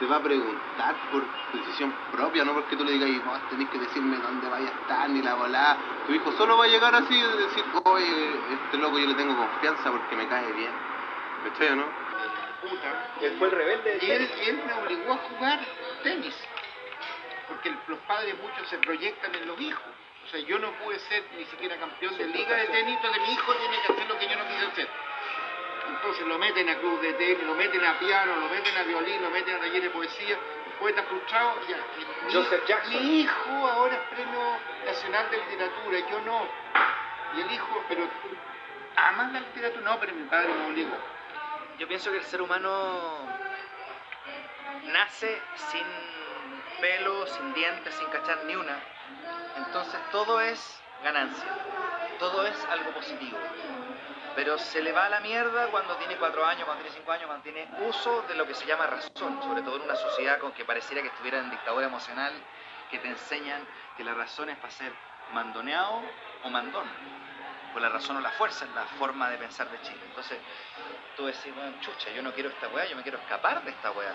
te va a preguntar por decisión propia, no porque tú le digas, vos tenés que decirme dónde vaya a estar, ni la volá. Tu hijo solo va a llegar así y decir, oye, este loco yo le tengo confianza porque me cae bien. ¿Cachai o no? Él fue el rebelde. Y él, y él me obligó a jugar tenis. Porque el- los padres muchos se proyectan en los hijos. O sea, yo no pude ser ni siquiera campeón de liga de tenis, entonces mi hijo tiene que hacer lo que yo no quise hacer. Entonces lo meten a club de tenis, lo meten a piano, lo meten a violín, lo meten a taller de poesía, poeta frustrado, ya. Mi- Joseph Jackson. Mi hijo ahora es premio nacional de literatura, yo no. Y el hijo, pero amas la literatura, no, pero mi padre me obligó. Yo pienso que el ser humano nace sin pelo, sin dientes, sin cachar ni una. Entonces todo es ganancia, todo es algo positivo. Pero se le va a la mierda cuando tiene cuatro años, cuando tiene cinco años, cuando tiene uso de lo que se llama razón, sobre todo en una sociedad con que pareciera que estuviera en dictadura emocional, que te enseñan que la razón es para ser mandoneado o mandón. por la razón o la fuerza es la forma de pensar de Chile. Entonces, tú decís, bueno, chucha, yo no quiero esta weá, yo me quiero escapar de esta weá.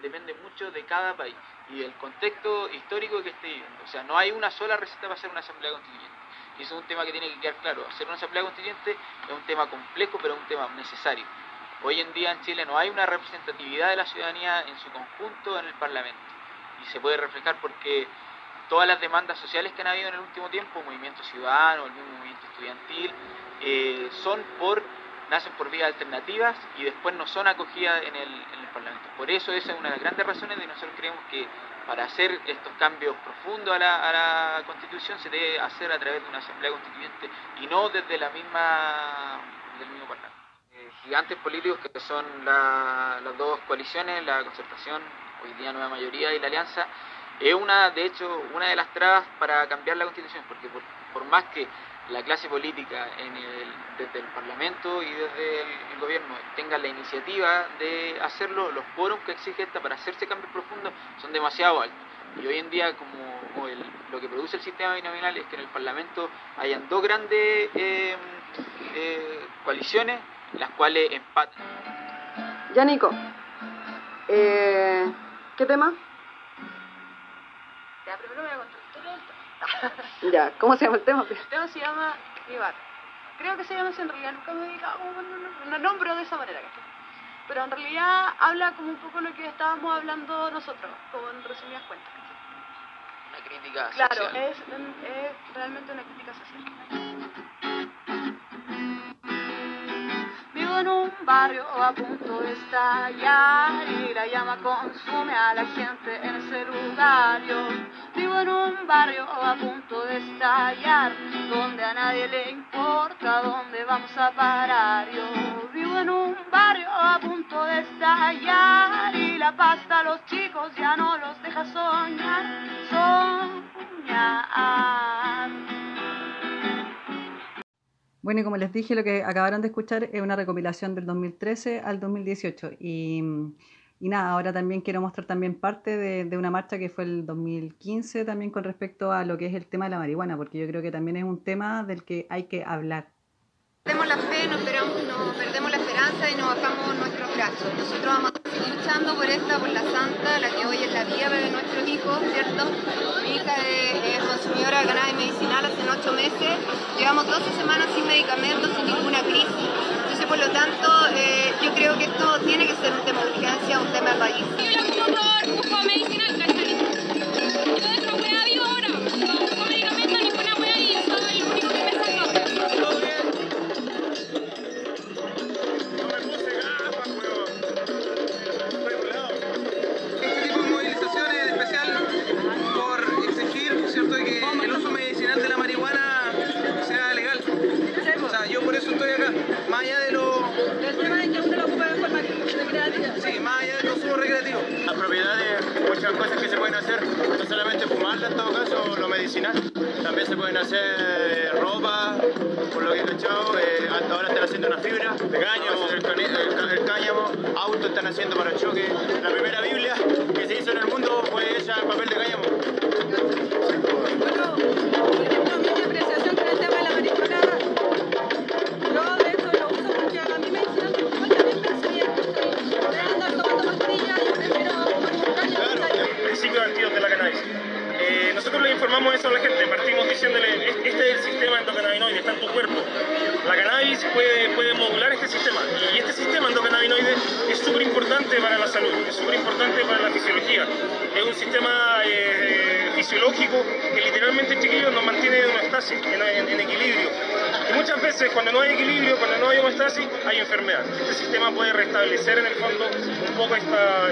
Depende mucho de cada país y del contexto histórico que esté viviendo. O sea, no hay una sola receta para hacer una asamblea constituyente. Y eso es un tema que tiene que quedar claro. Hacer una asamblea constituyente es un tema complejo, pero es un tema necesario. Hoy en día en Chile no hay una representatividad de la ciudadanía en su conjunto en el Parlamento. Y se puede reflejar porque todas las demandas sociales que han habido en el último tiempo, movimiento ciudadano, el mismo movimiento estudiantil, eh, son por nacen por vías alternativas y después no son acogidas en el, en el Parlamento. Por eso esa es una de las grandes razones de nosotros creemos que para hacer estos cambios profundos a la, Constitución se debe hacer a través de una Asamblea Constituyente y no desde la misma del mismo Parlamento. Eh, gigantes políticos que son la- las dos coaliciones, la concertación, hoy día nueva mayoría y la alianza, es una, de hecho, una de las trabas para cambiar la Constitución, porque por, por más que la clase política en el- desde el Parlamento y desde el, el gobierno tengan la iniciativa de hacerlo, los quórums que exige esta para hacerse cambios profundos son demasiado altos. Y hoy en día, como, como el- lo que produce el sistema binominal es que en el Parlamento hayan dos grandes eh, eh, coaliciones, las cuales empatan. Ya, Nico. Eh, ¿Qué tema? Ya, primero voy a contar la historia del tema. Ya, ¿cómo se llama el tema? El tema se llama Mi Bar. Creo que se llama así en realidad, nunca me he dedicado un, un nombre de esa manera, ¿cachai? Pero en realidad habla como un poco lo que estábamos hablando nosotros, como en resumidas cuentas. ¿cachai? Una crítica Claro, social. es, es realmente una crítica social. En un barrio a punto de estallar y la llama consume a la gente en ese lugar. Yo vivo en un barrio a punto de estallar, donde a nadie le importa dónde vamos a parar. Yo vivo en un barrio a punto de estallar y la pasta a los chicos ya no los deja soñar, soñar. Bueno, y como les dije, lo que acabaron de escuchar es una recopilación del 2013 al 2018. Y, y nada, ahora también quiero mostrar también parte de, una marcha que fue el 2015 también con respecto a lo que es el tema de la marihuana, porque yo creo que también es un tema del que hay que hablar. Perdemos la fe, no, esperamos- no perdemos la esperanza y no bajamos Nosotros vamos a seguir luchando por esta, por la santa, la que hoy es la vida de nuestros hijos, ¿cierto? Mi hija es, es consumidora de cannabis medicinal hace ocho meses. Llevamos 12 semanas sin medicamentos, sin ninguna crisis. Entonces, por lo tanto, eh, yo creo que esto tiene que ser un tema de urgencia, un tema de país.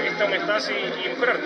Esta homeostasis y mejorar.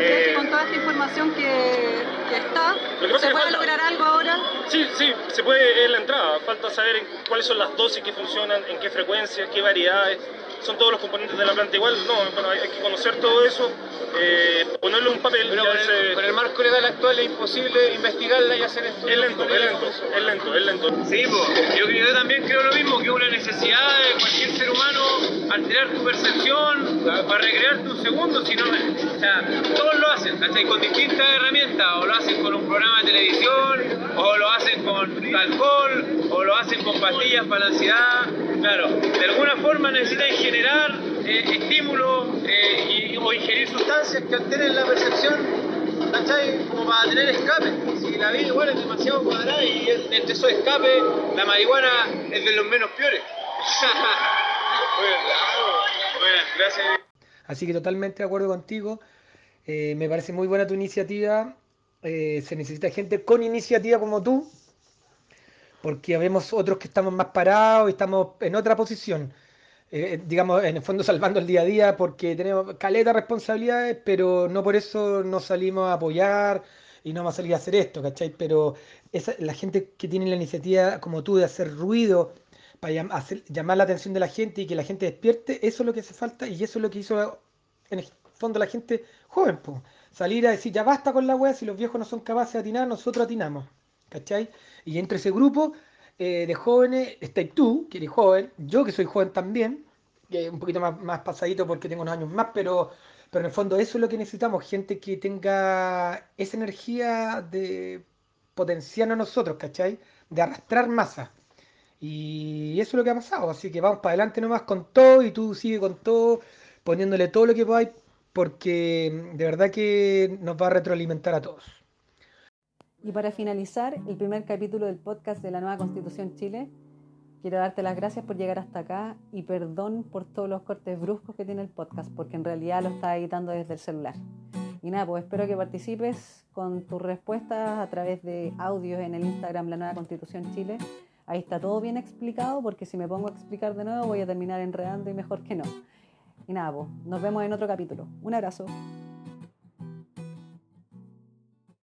Eh, Con toda esta información que, que está, Lo que ¿se que puede falta- lograr algo ahora? Sí, sí, se puede en la entrada. Falta saber en cuáles son las dosis que funcionan, en qué frecuencias, qué variedades. Son todos los componentes de la planta igual. No, bueno, hay, hay que conocer todo eso, eh, ponerlo en un papel. Pero con el, con el marco legal actual es imposible investigarla y hacer estudios. Es lento, es lento, es lento, es lento. Sí, pues, yo, yo también creo lo mismo, que es una necesidad de cualquier ser humano alterar tu percepción para recrearte un segundo, si no, o sea, todos lo hacen, ¿cachai? Con distintas herramientas, o lo hacen con un programa de televisión, o lo hacen con alcohol, o lo hacen con pastillas para la ansiedad, claro, de alguna forma necesitan generar eh, estímulos eh, y- o ingerir sustancias que alteren la percepción ¿cachai? Como para tener escape. Si la vida igual es demasiado cuadrada y entre esos escapes, la marihuana es de los menos peores. Así que totalmente de acuerdo contigo. Eh, me parece muy buena tu iniciativa. Eh, se necesita gente con iniciativa como tú, porque vemos otros que estamos más parados y estamos en otra posición. Eh, digamos, en el fondo salvando el día a día porque tenemos caleta de responsabilidades, pero no por eso nos salimos a apoyar y no vamos a salir a hacer esto, ¿cachai? Pero esa, la gente que tiene la iniciativa como tú de hacer ruido para llamar la atención de la gente y que la gente despierte, eso es lo que hace falta y eso es lo que hizo en el fondo la gente joven, po. salir a decir ya basta con la wea, si los viejos no son capaces de atinar, nosotros atinamos, ¿cachai? Y entre ese grupo eh, de jóvenes estáis tú, que eres joven, yo que soy joven también, que un poquito más, más pasadito porque tengo unos años más, pero, pero en el fondo eso es lo que necesitamos, gente que tenga esa energía de potenciarnos a nosotros, ¿cachai? De arrastrar masa. Y eso es lo que ha pasado, así que vamos para adelante nomás con todo y tú sigue con todo, poniéndole todo lo que podáis, porque de verdad que nos va a retroalimentar a todos. Y para finalizar el primer capítulo del podcast de la nueva Constitución Chile, quiero darte las gracias por llegar hasta acá y perdón por todos los cortes bruscos que tiene el podcast, porque en realidad lo estaba editando desde el celular. Y nada, pues espero que participes con tus respuestas a través de audios en el Instagram La Nueva Constitución Chile. Ahí está todo bien explicado, porque si me pongo a explicar de nuevo voy a terminar enredando y mejor que no. Y nada, pues nos vemos en otro capítulo. Un abrazo.